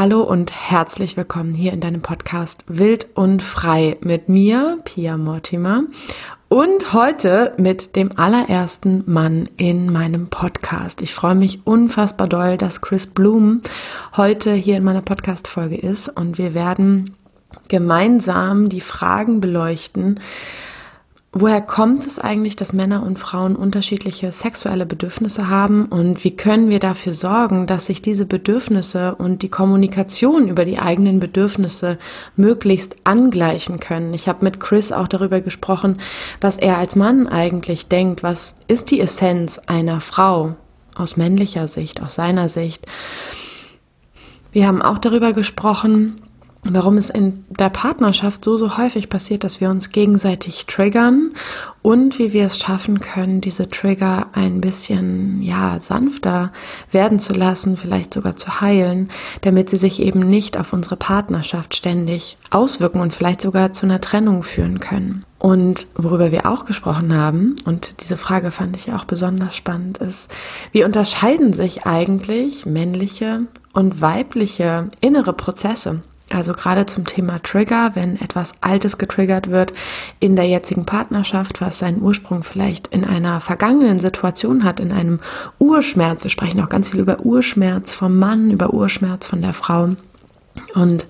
Hallo und herzlich willkommen hier in deinem Podcast Wild und Frei mit mir, Pia Mortimer. Und heute mit dem allerersten Mann in meinem Podcast. Ich freue mich unfassbar doll, dass Chris Bloom heute hier in meiner Podcast-Folge ist und wir werden gemeinsam die Fragen beleuchten, Woher kommt es eigentlich, dass Männer und Frauen unterschiedliche sexuelle Bedürfnisse haben und wie können wir dafür sorgen, dass sich diese Bedürfnisse und die Kommunikation über die eigenen Bedürfnisse möglichst angleichen können? Ich habe mit Chris auch darüber gesprochen, was er als Mann eigentlich denkt. Was ist die Essenz einer Frau aus männlicher Sicht, aus seiner Sicht? Wir haben auch darüber gesprochen, warum es in der Partnerschaft so, so häufig passiert, dass wir uns gegenseitig triggern und wie wir es schaffen können, diese Trigger ein bisschen, ja, sanfter werden zu lassen, vielleicht sogar zu heilen, damit sie sich eben nicht auf unsere Partnerschaft ständig auswirken und vielleicht sogar zu einer Trennung führen können. Und worüber wir auch gesprochen haben, und diese Frage fand ich auch besonders spannend, ist, wie unterscheiden sich eigentlich männliche und weibliche innere Prozesse? Also gerade zum Thema Trigger, wenn etwas Altes getriggert wird in der jetzigen Partnerschaft, was seinen Ursprung vielleicht in einer vergangenen Situation hat, in einem Urschmerz. Wir sprechen auch ganz viel über Urschmerz vom Mann, über Urschmerz von der Frau. Und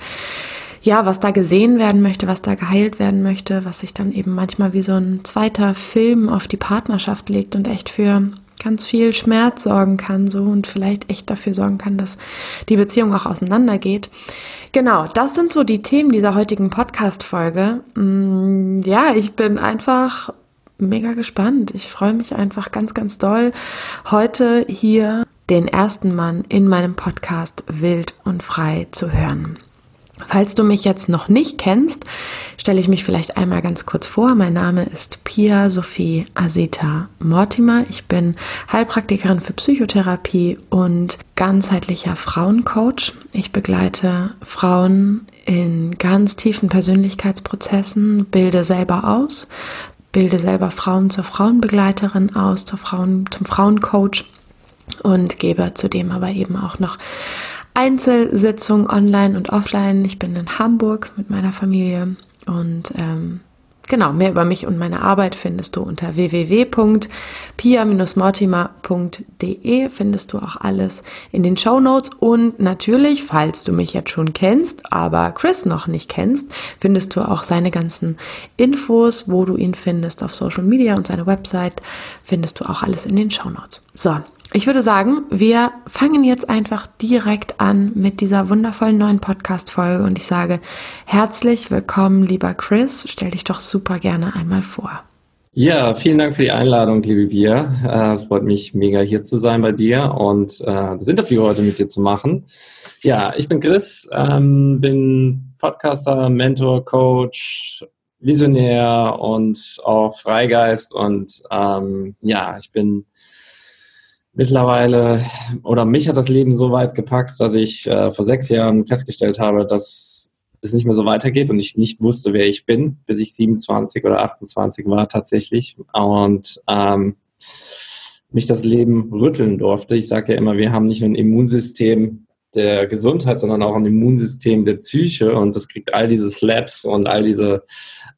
ja, was da gesehen werden möchte, was da geheilt werden möchte, was sich dann eben manchmal wie so ein zweiter Film auf die Partnerschaft legt und echt für ganz viel Schmerz sorgen kann, so und vielleicht echt dafür sorgen kann, dass die Beziehung auch auseinandergeht. Genau, das sind so die Themen dieser heutigen Podcast-Folge. Mm, ja, ich bin einfach mega gespannt. Ich freue mich einfach ganz, ganz doll, heute hier den ersten Mann in meinem Podcast wild und frei zu hören. Falls du mich jetzt noch nicht kennst, stelle ich mich vielleicht einmal ganz kurz vor. Mein Name ist Pia Sophie Asita Mortimer. Ich bin Heilpraktikerin für Psychotherapie und ganzheitlicher Frauencoach. Ich begleite Frauen in ganz tiefen Persönlichkeitsprozessen, bilde selber aus, bilde selber Frauen zur Frauenbegleiterin aus, zur Frauen, zum Frauencoach und gebe zudem aber eben auch noch Einzelsitzungen online und offline. Ich bin in Hamburg mit meiner Familie und ähm, genau, mehr über mich und meine Arbeit findest du unter www.pia-mortimer.de findest du auch alles in den Show Notes und natürlich, falls du mich jetzt schon kennst, aber Chris noch nicht kennst, findest du auch seine ganzen Infos, wo du ihn findest auf Social Media und seine Website findest du auch alles in den Show Notes. So, ich würde sagen, wir fangen jetzt einfach direkt an mit dieser wundervollen neuen Podcast-Folge und ich sage herzlich willkommen, lieber Chris. Stell dich doch super gerne einmal vor. Ja, vielen Dank für die Einladung, liebe Bia. Äh, es freut mich mega hier zu sein bei dir und äh, das Interview heute mit dir zu machen. Ja, ich bin Chris, ähm, bin Podcaster, Mentor, Coach, Visionär und auch Freigeist und ähm, ja, ich bin mittlerweile, oder mich hat das Leben so weit gepackt, dass ich äh, vor sechs Jahren festgestellt habe, dass es nicht mehr so weitergeht und ich nicht wusste, wer ich bin, bis ich 27 oder 28 war tatsächlich. Und ähm, mich das Leben rütteln durfte. Ich sage ja immer, wir haben nicht nur ein Immunsystem der Gesundheit, sondern auch ein Immunsystem der Psyche und das kriegt all diese Slaps und all diese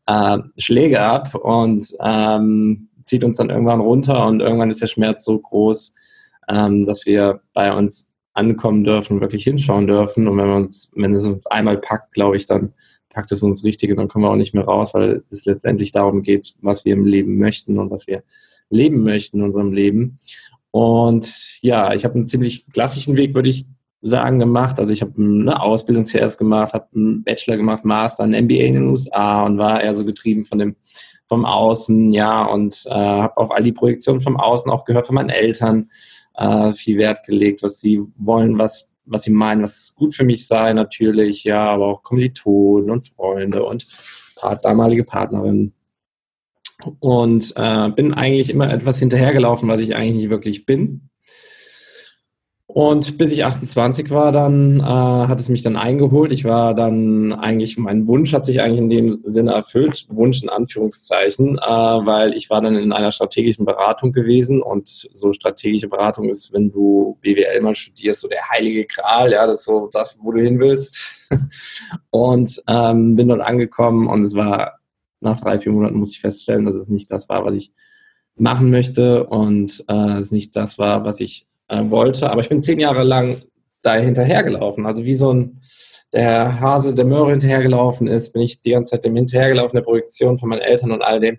äh, Schläge ab und ähm, zieht uns dann irgendwann runter und irgendwann ist der Schmerz so groß, ähm, dass wir bei uns ankommen dürfen, wirklich hinschauen dürfen. Und wenn wir uns, wenn es uns einmal packt, glaube ich, dann packt es uns richtig und dann kommen wir auch nicht mehr raus, weil es letztendlich darum geht, was wir im Leben möchten und was wir leben möchten in unserem Leben. Und ja, ich habe einen ziemlich klassischen Weg, würde ich sagen, gemacht. Also ich habe eine Ausbildung zuerst gemacht, habe einen Bachelor gemacht, Master, ein MBA in den USA und war eher so getrieben von dem vom Außen, ja, und äh, habe auf all die Projektionen vom Außen auch gehört von meinen Eltern, äh, viel Wert gelegt, was sie wollen, was, was sie meinen, was gut für mich sei, natürlich, ja, aber auch Kommilitonen und Freunde und damalige Partnerin. Und äh, bin eigentlich immer etwas hinterhergelaufen, was ich eigentlich nicht wirklich bin. Und bis ich 28 war, dann äh, hat es mich dann eingeholt. Ich war dann eigentlich, mein Wunsch hat sich eigentlich in dem Sinne erfüllt, Wunsch in Anführungszeichen, äh, weil ich war dann in einer strategischen Beratung gewesen und so strategische Beratung ist, wenn du BWL mal studierst, so der heilige Kral, ja, das ist so das, wo du hin willst. und ähm, bin dort angekommen und es war nach drei, vier Monaten muss ich feststellen, dass es nicht das war, was ich machen möchte und äh, es nicht das war, was ich äh, wollte. Aber ich bin zehn Jahre lang da hinterhergelaufen. Also wie so ein der Hase der Möhre hinterhergelaufen ist, bin ich die ganze Zeit dem hinterhergelaufen, der Projektion von meinen Eltern und all dem,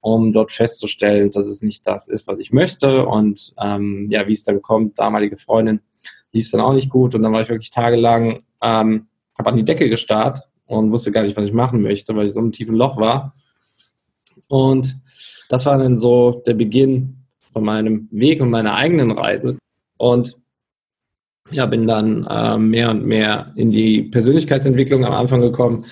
um dort festzustellen, dass es nicht das ist, was ich möchte. Und ähm, ja, wie es dann kommt, damalige Freundin, lief es dann auch nicht gut. Und dann war ich wirklich tagelang, ähm, habe an die Decke gestarrt und wusste gar nicht, was ich machen möchte, weil ich so im tiefen Loch war. Und das war dann so der Beginn von meinem Weg und meiner eigenen Reise. Und ja, bin dann äh, mehr und mehr in die Persönlichkeitsentwicklung am Anfang gekommen.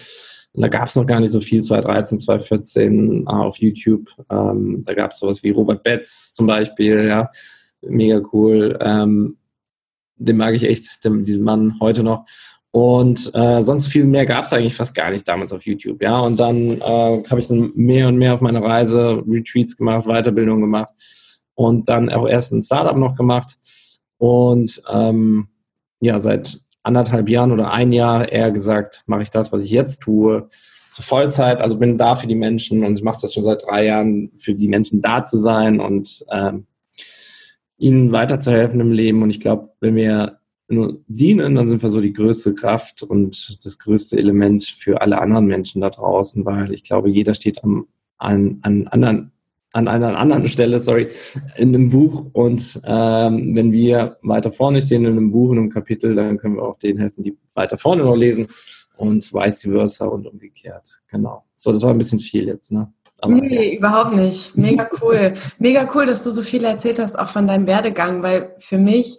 Und da gab es noch gar nicht so viel, 2013, 2014 äh, auf YouTube. Ähm, da gab es sowas wie Robert Betz zum Beispiel, ja, mega cool. Ähm, den mag ich echt, den, diesen Mann heute noch. Und äh, sonst viel mehr gab es eigentlich fast gar nicht damals auf YouTube, ja. Und dann äh, habe ich dann mehr und mehr auf meiner Reise Retreats gemacht, Weiterbildung gemacht und dann auch erst ein Startup noch gemacht und ähm, ja, seit anderthalb Jahren oder ein Jahr eher gesagt, mache ich das, was ich jetzt tue, zu Vollzeit. Also bin da für die Menschen und ich mache das schon seit drei Jahren, für die Menschen da zu sein und ähm, ihnen weiterzuhelfen im Leben. Und ich glaube, wenn wir nur dienen, dann sind wir so die größte Kraft und das größte Element für alle anderen Menschen da draußen, weil ich glaube, jeder steht am, an, an anderen an einer anderen Stelle, sorry, in einem Buch. Und ähm, wenn wir weiter vorne stehen in einem Buch, in einem Kapitel, dann können wir auch denen helfen, die weiter vorne noch lesen und vice versa und umgekehrt. Genau. So, das war ein bisschen viel jetzt, ne? Aber, nee, ja. überhaupt nicht. Mega cool. Mega cool, dass du so viel erzählt hast, auch von deinem Werdegang, weil für mich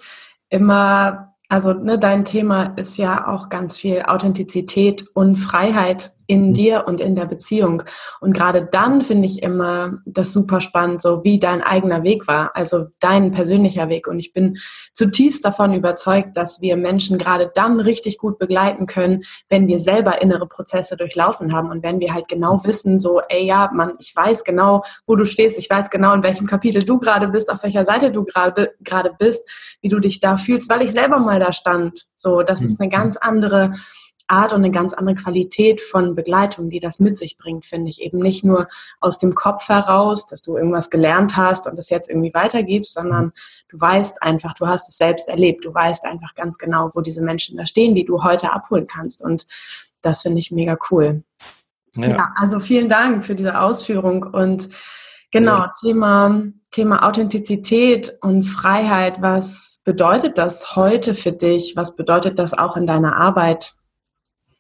immer, also ne, dein Thema ist ja auch ganz viel Authentizität und Freiheit in mhm. dir und in der Beziehung. Und gerade dann finde ich immer das super spannend, so wie dein eigener Weg war, also dein persönlicher Weg. Und ich bin zutiefst davon überzeugt, dass wir Menschen gerade dann richtig gut begleiten können, wenn wir selber innere Prozesse durchlaufen haben und wenn wir halt genau mhm. wissen, so, ey, ja, man, ich weiß genau, wo du stehst, ich weiß genau, in welchem Kapitel du gerade bist, auf welcher Seite du gerade gerade bist, wie du dich da fühlst, weil ich selber mal da stand. So, das ist mhm. eine ganz andere Art und eine ganz andere Qualität von Begleitung, die das mit sich bringt, finde ich. Eben nicht nur aus dem Kopf heraus, dass du irgendwas gelernt hast und das jetzt irgendwie weitergibst, sondern du weißt einfach, du hast es selbst erlebt. Du weißt einfach ganz genau, wo diese Menschen da stehen, die du heute abholen kannst. Und das finde ich mega cool. Ja. ja. also vielen Dank für diese Ausführung und genau, ja. Thema, Thema Authentizität und Freiheit. Was bedeutet das heute für dich? Was bedeutet das auch in deiner Arbeit?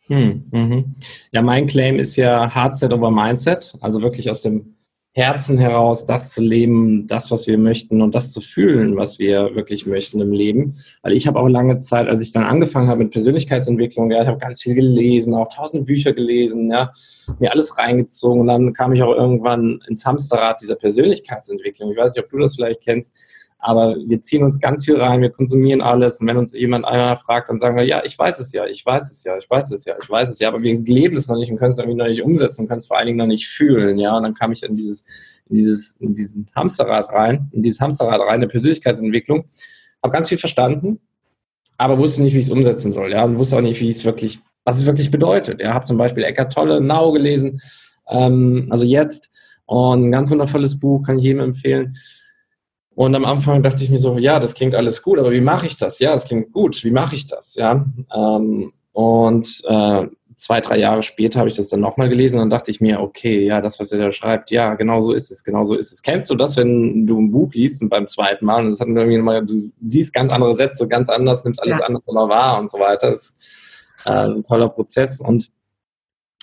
Hm, mhm. Ja, mein Claim ist ja Hardset over Mindset, also wirklich aus dem Herzen heraus das zu leben, das, was wir möchten und das zu fühlen, was wir wirklich möchten im Leben. Weil ich habe auch lange Zeit, als ich dann angefangen habe mit Persönlichkeitsentwicklung, ja, ich habe ganz viel gelesen, auch tausend Bücher gelesen, ja, mir alles reingezogen und dann kam ich auch irgendwann ins Hamsterrad dieser Persönlichkeitsentwicklung. Ich weiß nicht, ob du das vielleicht kennst aber wir ziehen uns ganz viel rein, wir konsumieren alles. Und wenn uns jemand einer fragt, dann sagen wir, ja, ich weiß es ja, ich weiß es ja, ich weiß es ja, ich weiß es ja, aber wir leben es noch nicht und können es irgendwie noch nicht umsetzen und können es vor allen Dingen noch nicht fühlen. Ja, und dann kam ich in dieses, in dieses, in diesen Hamsterrad rein, in dieses Hamsterrad rein der Persönlichkeitsentwicklung, habe ganz viel verstanden, aber wusste nicht, wie ich es umsetzen soll. Ja, und wusste auch nicht, wie es wirklich, was es wirklich bedeutet. Ja, habe zum Beispiel Eckart Tolle, Now gelesen, ähm, also jetzt, und ein ganz wundervolles Buch, kann ich jedem empfehlen. Und am Anfang dachte ich mir so, ja, das klingt alles gut, aber wie mache ich das? Ja, das klingt gut, wie mache ich das? Ja, ähm, und äh, zwei, drei Jahre später habe ich das dann nochmal gelesen und dann dachte ich mir, okay, ja, das, was er da schreibt, ja, genau so ist es, genau so ist es. Kennst du das, wenn du ein Buch liest und beim zweiten Mal und das hat irgendwie mal, du siehst ganz andere Sätze, ganz anders, nimmst alles ja. anders immer wahr und so weiter. Das ist äh, ein toller Prozess und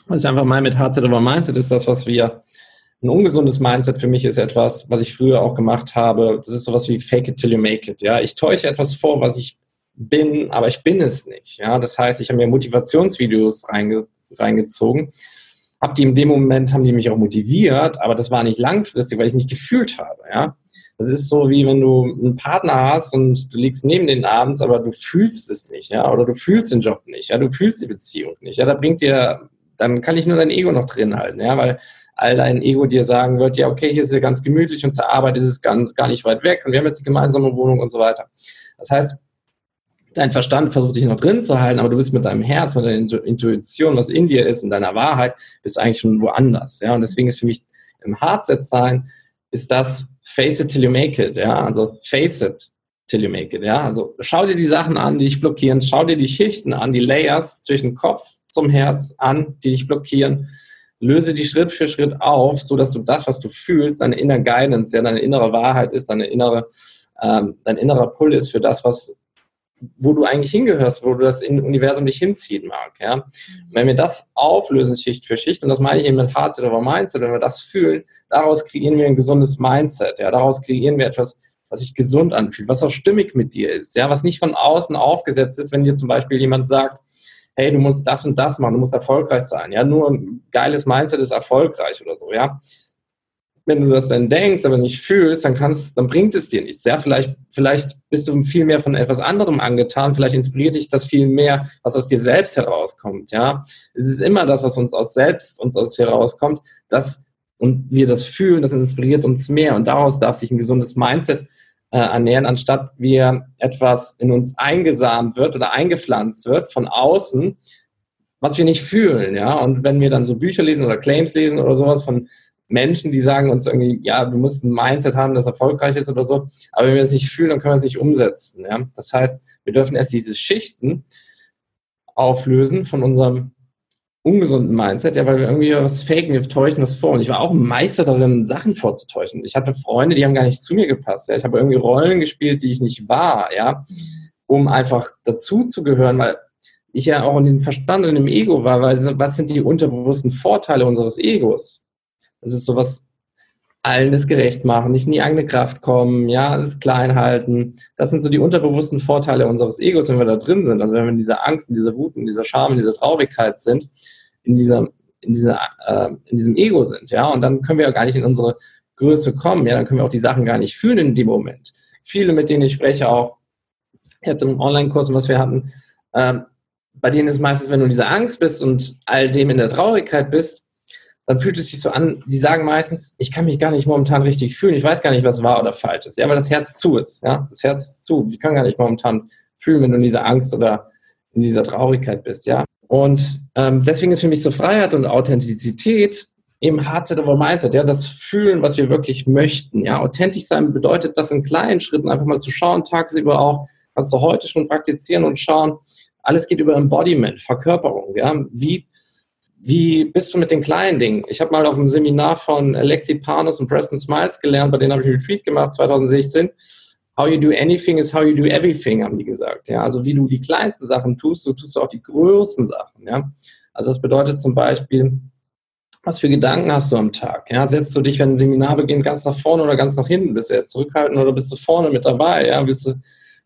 was ich einfach mal mit HZ über Mindset ist das, was wir ein ungesundes Mindset für mich ist etwas, was ich früher auch gemacht habe. Das ist sowas wie fake it till you make it. Ja, ich täusche etwas vor, was ich bin, aber ich bin es nicht. Ja, das heißt, ich habe mir Motivationsvideos reinge reingezogen, habe die in dem Moment haben die mich auch motiviert, aber das war nicht langfristig, weil ich es nicht gefühlt habe. Ja, Das ist so, wie wenn du einen Partner hast und du liegst neben den abends, aber du fühlst es nicht, ja, oder du fühlst den Job nicht, ja, du fühlst die Beziehung nicht, ja, da bringt dir, dann kann ich nur dein Ego noch drin halten, ja, weil all dein Ego dir sagen wird, ja, okay, hier ist es ganz gemütlich und zur Arbeit ist es ganz, gar nicht weit weg und wir haben jetzt eine gemeinsame Wohnung und so weiter. Das heißt, dein Verstand versucht dich noch drin zu halten, aber du bist mit deinem Herz, mit deiner Intuition, was in dir ist, in deiner Wahrheit, bist eigentlich schon woanders. Ja, und deswegen ist für mich im Hardset sein, ist das face it till you make it. Ja, also face it till you make it. Ja, also schau dir die Sachen an, die dich blockieren, schau dir die Schichten an, die Layers zwischen Kopf zum Herz an, die dich blockieren. Löse die Schritt für Schritt auf, so dass du das, was du fühlst, deine innere Guidance, ja, deine innere Wahrheit ist, deine innere, ähm, dein innerer Pull ist für das, was wo du eigentlich hingehörst, wo du das Universum dich hinziehen mag. Ja? wenn wir das auflösen, Schicht für Schicht, und das meine ich eben mit Heartset oder Mindset, wenn wir das fühlen, daraus kreieren wir ein gesundes Mindset. Ja? Daraus kreieren wir etwas, was sich gesund anfühlt, was auch stimmig mit dir ist, ja? was nicht von außen aufgesetzt ist, wenn dir zum Beispiel jemand sagt, hey, du musst das und das machen, du musst erfolgreich sein. Ja, nur ein geiles Mindset ist erfolgreich oder so, ja wenn du das dann denkst, aber nicht fühlst, dann kannst, dann bringt es dir nichts. Ja, vielleicht, vielleicht bist du viel mehr von etwas anderem angetan. Vielleicht inspiriert dich das viel mehr, was aus dir selbst herauskommt. Ja, es ist immer das, was uns aus selbst uns aus herauskommt, das und wir das fühlen, das inspiriert uns mehr und daraus darf sich ein gesundes Mindset äh, ernähren, anstatt wir etwas in uns eingesamt wird oder eingepflanzt wird von außen, was wir nicht fühlen, ja. Und wenn wir dann so Bücher lesen oder Claims lesen oder sowas von Menschen, die sagen uns irgendwie, ja, du musst ein Mindset haben, das erfolgreich ist oder so. Aber wenn wir es nicht fühlen, dann können wir es nicht umsetzen. Ja? Das heißt, wir dürfen erst diese Schichten auflösen von unserem ungesunden Mindset, ja, weil wir irgendwie was faken, wir täuschen was vor. Und ich war auch ein Meister darin, Sachen vorzutäuschen. Ich hatte Freunde, die haben gar nicht zu mir gepasst. Ja. Ich habe irgendwie Rollen gespielt, die ich nicht war, ja, um einfach dazu zu gehören, weil ich ja auch in den Verstand und im Ego war, weil was sind die unterbewussten Vorteile unseres Egos? Das ist sowas, allen das gerecht machen, nicht in die eigene Kraft kommen, ja, das klein halten. Das sind so die unterbewussten Vorteile unseres Egos, wenn wir da drin sind. Also wenn wir in dieser Angst, in dieser Wut, in dieser Scham, in dieser Traurigkeit sind, in dieser, in dieser, äh, in diesem Ego sind, ja, und dann können wir ja gar nicht in unsere Größe kommen, ja, dann können wir auch die Sachen gar nicht fühlen in dem Moment. Viele, mit denen ich spreche, auch jetzt im Online-Kurs, was wir hatten, ähm, bei denen ist meistens, wenn du in dieser Angst bist und all dem in der Traurigkeit bist, dann fühlt es sich so an, die sagen meistens, ich kann mich gar nicht momentan richtig fühlen, ich weiß gar nicht, was wahr oder falsch ist, ja, weil das Herz zu ist, ja, das Herz ist zu, ich kann gar nicht momentan fühlen, wenn du in dieser Angst oder in dieser Traurigkeit bist, ja. Und ähm, deswegen ist für mich so Freiheit und Authentizität eben Hardset over Mindset, ja, das Fühlen, was wir wirklich möchten, ja. Authentisch sein bedeutet das in kleinen Schritten einfach mal zu schauen, tagsüber auch, kannst du heute schon praktizieren und schauen, alles geht über Embodiment, Verkörperung, ja. Wie wie bist du mit den kleinen Dingen? Ich habe mal auf einem Seminar von Alexi Panos und Preston Smiles gelernt, bei denen habe ich einen Retreat gemacht 2016. How you do anything is how you do everything, haben die gesagt. Ja, also wie du die kleinsten Sachen tust, so tust du auch die größten Sachen. Ja, also das bedeutet zum Beispiel, was für Gedanken hast du am Tag? Ja, setzt du dich, wenn ein Seminar beginnt, ganz nach vorne oder ganz nach hinten? Bist du jetzt zurückhaltend oder bist du vorne mit dabei? Ja, willst du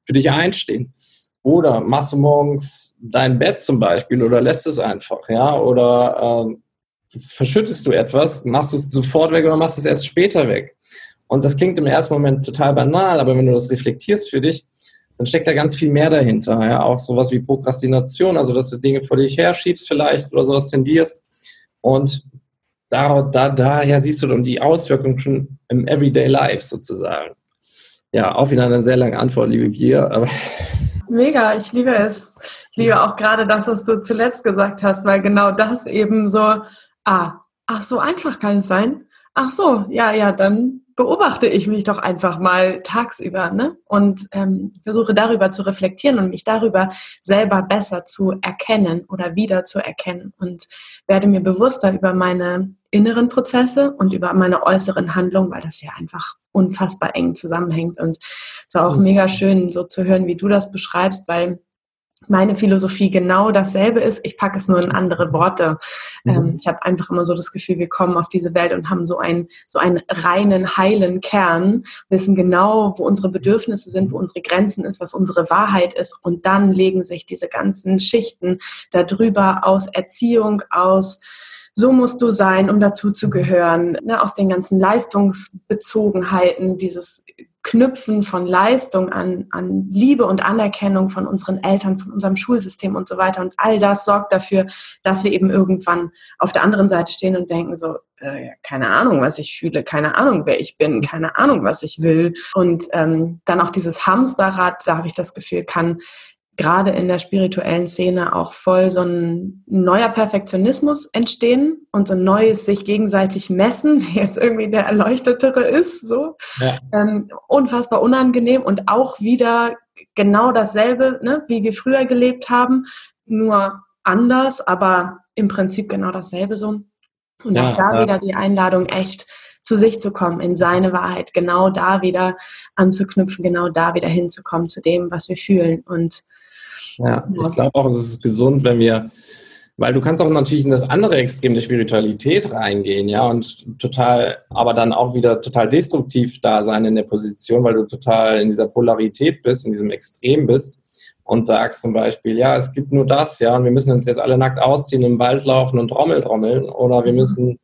für dich einstehen? Oder machst du morgens dein Bett zum Beispiel oder lässt es einfach, ja? Oder äh, verschüttest du etwas, machst es sofort weg oder machst es erst später weg? Und das klingt im ersten Moment total banal, aber wenn du das reflektierst für dich, dann steckt da ganz viel mehr dahinter. Ja? Auch sowas wie Prokrastination, also dass du Dinge vor dich herschiebst vielleicht oder sowas tendierst. Und da, da, daher siehst du dann die Auswirkungen schon im Everyday Life sozusagen. Ja, auch wieder eine sehr lange Antwort, liebe aber Mega, ich liebe es. Ich liebe auch gerade das, was du zuletzt gesagt hast, weil genau das eben so, ah, ach so einfach kann es sein. Ach so, ja, ja, dann beobachte ich mich doch einfach mal tagsüber ne? und ähm, versuche darüber zu reflektieren und mich darüber selber besser zu erkennen oder wieder zu erkennen und werde mir bewusster über meine inneren Prozesse und über meine äußeren Handlungen, weil das ja einfach unfassbar eng zusammenhängt. Und es ist auch mhm. mega schön, so zu hören, wie du das beschreibst, weil meine Philosophie genau dasselbe ist. Ich packe es nur in andere Worte. Mhm. Ähm, ich habe einfach immer so das Gefühl, wir kommen auf diese Welt und haben so einen, so einen reinen, heilen Kern, wissen genau, wo unsere Bedürfnisse sind, wo unsere Grenzen ist, was unsere Wahrheit ist. Und dann legen sich diese ganzen Schichten darüber aus Erziehung, aus so musst du sein, um dazuzugehören, ne, aus den ganzen Leistungsbezogenheiten, dieses Knüpfen von Leistung an, an Liebe und Anerkennung von unseren Eltern, von unserem Schulsystem und so weiter. Und all das sorgt dafür, dass wir eben irgendwann auf der anderen Seite stehen und denken so, äh, keine Ahnung, was ich fühle, keine Ahnung, wer ich bin, keine Ahnung, was ich will. Und ähm, dann auch dieses Hamsterrad, da habe ich das Gefühl, kann gerade in der spirituellen Szene auch voll so ein neuer Perfektionismus entstehen und so ein neues sich gegenseitig messen, wer jetzt irgendwie der Erleuchtetere ist, so. Ja. Ähm, unfassbar unangenehm und auch wieder genau dasselbe, ne, wie wir früher gelebt haben, nur anders, aber im Prinzip genau dasselbe so. Und ja, auch da ja. wieder die Einladung, echt zu sich zu kommen, in seine Wahrheit, genau da wieder anzuknüpfen, genau da wieder hinzukommen zu dem, was wir fühlen. Und ja, ich glaube auch, es ist gesund, wenn wir, weil du kannst auch natürlich in das andere Extrem der Spiritualität reingehen, ja, und total, aber dann auch wieder total destruktiv da sein in der Position, weil du total in dieser Polarität bist, in diesem Extrem bist und sagst zum Beispiel, ja, es gibt nur das, ja, und wir müssen uns jetzt alle nackt ausziehen, im Wald laufen und Trommel trommeln, oder wir mhm. müssen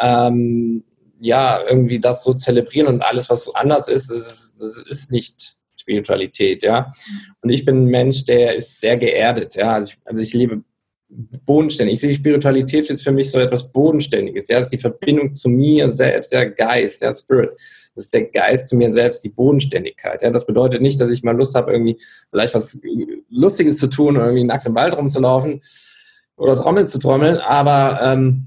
ähm, ja irgendwie das so zelebrieren und alles, was so anders ist, das ist, das ist nicht Spiritualität, ja. Und ich bin ein Mensch, der ist sehr geerdet, ja. Also ich, also ich lebe bodenständig. Ich sehe Spiritualität ist für mich so etwas Bodenständiges, ja. Das ist die Verbindung zu mir selbst, der Geist, der Spirit. Das ist der Geist zu mir selbst, die Bodenständigkeit. Ja, das bedeutet nicht, dass ich mal Lust habe, irgendwie vielleicht was Lustiges zu tun irgendwie nackt im Wald rumzulaufen oder Trommeln zu trommeln, aber ähm,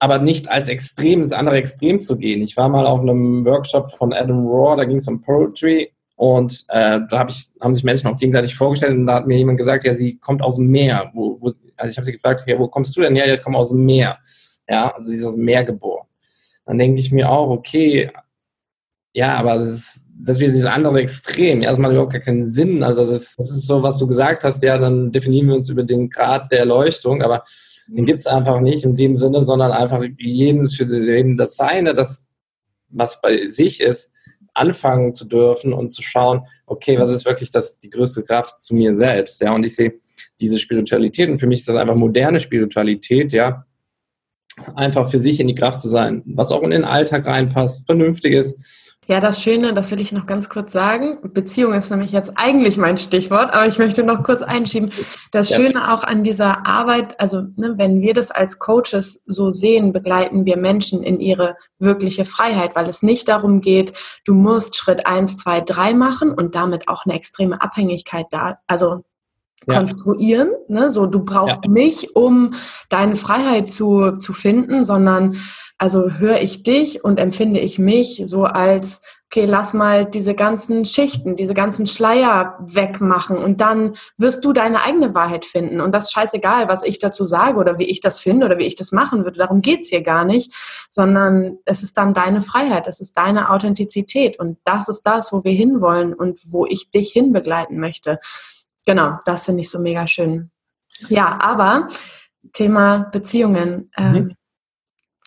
aber nicht als Extrem ins andere Extrem zu gehen. Ich war mal auf einem Workshop von Adam Rohr, da ging es um Poetry und äh, da hab ich, haben sich Menschen auch gegenseitig vorgestellt und da hat mir jemand gesagt, ja, sie kommt aus dem Meer. Wo, wo, also ich habe sie gefragt, ja, wo kommst du denn? Ja, ich komme aus dem Meer. Ja, also sie ist aus dem Meer geboren. Dann denke ich mir auch, okay, ja, aber das ist, das ist wieder dieses andere Extrem. Ja, das macht überhaupt gar keinen Sinn. Also das, das ist so, was du gesagt hast, ja, dann definieren wir uns über den Grad der Erleuchtung, aber den gibt es einfach nicht in dem Sinne, sondern einfach jeden für jeden das Seine, das, was bei sich ist, anfangen zu dürfen und zu schauen, okay, was ist wirklich das, die größte Kraft zu mir selbst, ja, und ich sehe diese Spiritualität und für mich ist das einfach moderne Spiritualität, ja, einfach für sich in die Kraft zu sein, was auch in den Alltag reinpasst, vernünftig ist ja, das Schöne, das will ich noch ganz kurz sagen. Beziehung ist nämlich jetzt eigentlich mein Stichwort, aber ich möchte noch kurz einschieben. Das Schöne auch an dieser Arbeit, also ne, wenn wir das als Coaches so sehen, begleiten wir Menschen in ihre wirkliche Freiheit, weil es nicht darum geht, du musst Schritt eins, zwei, drei machen und damit auch eine extreme Abhängigkeit da, also ja. konstruieren. Ne? So, du brauchst ja. mich, um deine Freiheit zu, zu finden, sondern also höre ich dich und empfinde ich mich so als, okay, lass mal diese ganzen Schichten, diese ganzen Schleier wegmachen und dann wirst du deine eigene Wahrheit finden. Und das ist scheißegal, was ich dazu sage oder wie ich das finde oder wie ich das machen würde. Darum geht's hier gar nicht, sondern es ist dann deine Freiheit, es ist deine Authentizität und das ist das, wo wir hinwollen und wo ich dich hinbegleiten möchte. Genau, das finde ich so mega schön. Ja, aber Thema Beziehungen. Ähm, mhm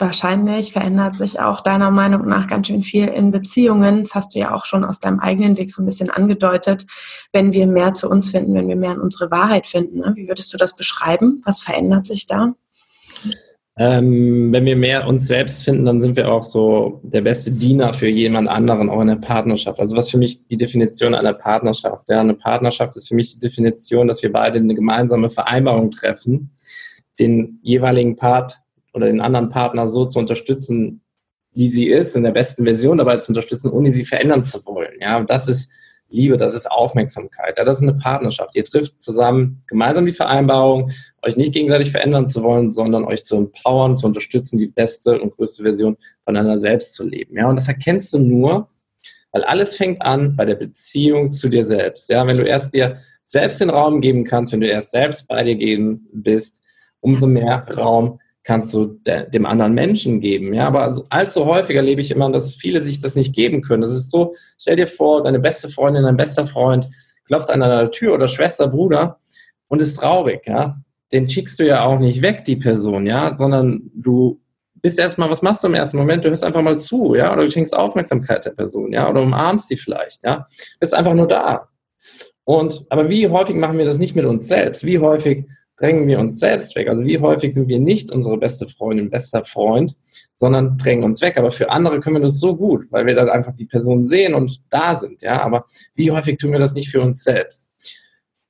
wahrscheinlich verändert sich auch deiner Meinung nach ganz schön viel in Beziehungen. Das hast du ja auch schon aus deinem eigenen Weg so ein bisschen angedeutet. Wenn wir mehr zu uns finden, wenn wir mehr in unsere Wahrheit finden. Ne? Wie würdest du das beschreiben? Was verändert sich da? Ähm, wenn wir mehr uns selbst finden, dann sind wir auch so der beste Diener für jemand anderen, auch in der Partnerschaft. Also was für mich die Definition einer Partnerschaft. Ja, eine Partnerschaft ist für mich die Definition, dass wir beide eine gemeinsame Vereinbarung treffen, den jeweiligen Part oder den anderen Partner so zu unterstützen, wie sie ist, in der besten Version dabei zu unterstützen, ohne sie verändern zu wollen. Ja, das ist Liebe, das ist Aufmerksamkeit. Ja, das ist eine Partnerschaft. Ihr trifft zusammen gemeinsam die Vereinbarung, euch nicht gegenseitig verändern zu wollen, sondern euch zu empowern, zu unterstützen, die beste und größte Version voneinander selbst zu leben. Ja, und das erkennst du nur, weil alles fängt an bei der Beziehung zu dir selbst. Ja, wenn du erst dir selbst den Raum geben kannst, wenn du erst selbst bei dir gehen bist, umso mehr Raum kannst du de dem anderen Menschen geben. Ja, aber allzu häufig erlebe ich immer, dass viele sich das nicht geben können. Das ist so, stell dir vor, deine beste Freundin, dein bester Freund klopft an deiner Tür oder Schwester, Bruder und ist traurig, ja. Den schickst du ja auch nicht weg, die Person, ja, sondern du bist erstmal, was machst du im ersten Moment? Du hörst einfach mal zu, ja, oder du schenkst Aufmerksamkeit der Person, ja, oder umarmst sie vielleicht, ja. Bist einfach nur da. Und, aber wie häufig machen wir das nicht mit uns selbst? Wie häufig drängen wir uns selbst weg. Also wie häufig sind wir nicht unsere beste Freundin, bester Freund, sondern drängen uns weg. Aber für andere können wir das so gut, weil wir dann einfach die Person sehen und da sind. Ja, aber wie häufig tun wir das nicht für uns selbst?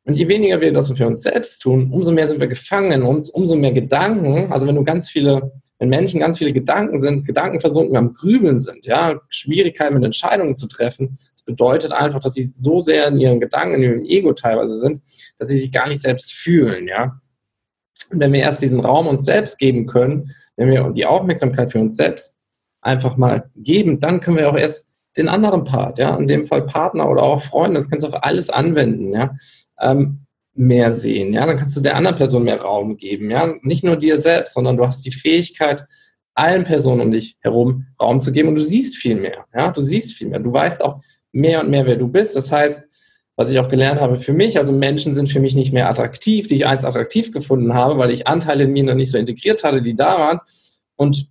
Und je weniger wir das für uns selbst tun, umso mehr sind wir gefangen in uns, umso mehr Gedanken. Also wenn du ganz viele, wenn Menschen ganz viele Gedanken sind, Gedanken versunken am Grübeln sind, ja, Schwierigkeiten mit Entscheidungen zu treffen, bedeutet einfach, dass sie so sehr in ihren Gedanken, in ihrem Ego teilweise sind, dass sie sich gar nicht selbst fühlen, ja. Und wenn wir erst diesen Raum uns selbst geben können, wenn wir die Aufmerksamkeit für uns selbst einfach mal geben, dann können wir auch erst den anderen Part, ja, in dem Fall Partner oder auch Freunde, das kannst du auf alles anwenden, ja ähm, mehr sehen. Ja, dann kannst du der anderen Person mehr Raum geben. Ja, nicht nur dir selbst, sondern du hast die Fähigkeit, allen Personen um dich herum Raum zu geben und du siehst viel mehr. Ja, du siehst viel mehr. Du weißt auch mehr und mehr, wer du bist. Das heißt, was ich auch gelernt habe für mich, also Menschen sind für mich nicht mehr attraktiv, die ich einst attraktiv gefunden habe, weil ich Anteile in mir noch nicht so integriert hatte, die da waren. Und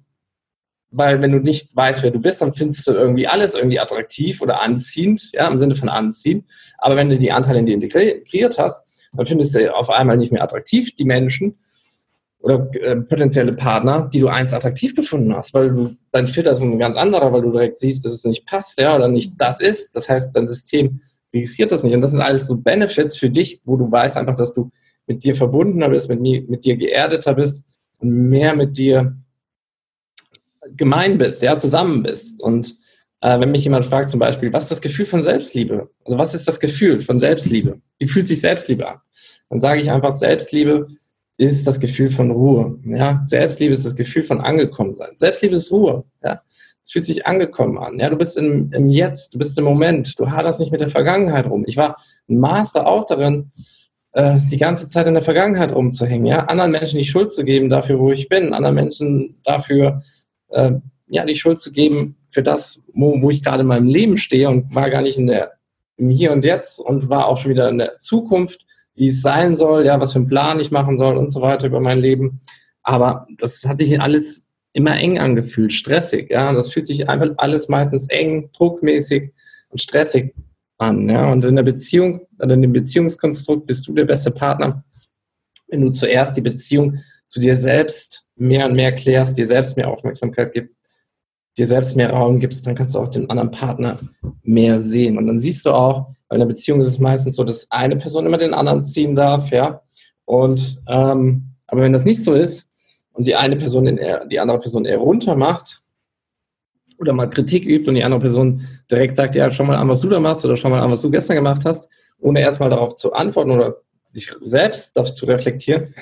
weil wenn du nicht weißt, wer du bist, dann findest du irgendwie alles irgendwie attraktiv oder anziehend, ja, im Sinne von anziehen. Aber wenn du die Anteile in dir integriert hast, dann findest du auf einmal nicht mehr attraktiv die Menschen oder äh, potenzielle Partner, die du einst attraktiv gefunden hast, weil du dein Filter ist ein ganz anderer, weil du direkt siehst, dass es nicht passt, ja, oder nicht das ist. Das heißt, dein System registriert das nicht. Und das sind alles so Benefits für dich, wo du weißt einfach, dass du mit dir verbundener bist, mit, mir, mit dir geerdeter bist und mehr mit dir gemein bist, ja, zusammen bist. Und äh, wenn mich jemand fragt zum Beispiel, was ist das Gefühl von Selbstliebe? Also was ist das Gefühl von Selbstliebe? Wie fühlt sich Selbstliebe an? Dann sage ich einfach, Selbstliebe ist das Gefühl von Ruhe. Ja? Selbstliebe ist das Gefühl von angekommen sein. Selbstliebe ist Ruhe. Ja? Es fühlt sich angekommen an. Ja? Du bist im, im Jetzt, du bist im Moment. Du haderst nicht mit der Vergangenheit rum. Ich war ein Master auch darin, äh, die ganze Zeit in der Vergangenheit rumzuhängen. Ja? Anderen Menschen die Schuld zu geben dafür, wo ich bin. Anderen Menschen dafür, äh, ja, die Schuld zu geben für das, wo, wo ich gerade in meinem Leben stehe und war gar nicht in der, im Hier und Jetzt und war auch schon wieder in der Zukunft, wie es sein soll, ja, was für einen Plan ich machen soll und so weiter über mein Leben. Aber das hat sich alles immer eng angefühlt, stressig, ja. Das fühlt sich einfach alles meistens eng, druckmäßig und stressig an, ja. Und in der Beziehung, also in dem Beziehungskonstrukt bist du der beste Partner, wenn du zuerst die Beziehung zu dir selbst mehr und mehr klärst, dir selbst mehr Aufmerksamkeit gibst, dir selbst mehr Raum gibst, dann kannst du auch den anderen Partner mehr sehen. Und dann siehst du auch, weil in der Beziehung ist es meistens so, dass eine Person immer den anderen ziehen darf, ja. Und ähm, aber wenn das nicht so ist und die eine Person den, die andere Person eher runter macht oder mal Kritik übt und die andere Person direkt sagt, ja, schau mal an, was du da machst oder schau mal an, was du gestern gemacht hast, ohne erstmal darauf zu antworten oder sich selbst darauf zu reflektieren,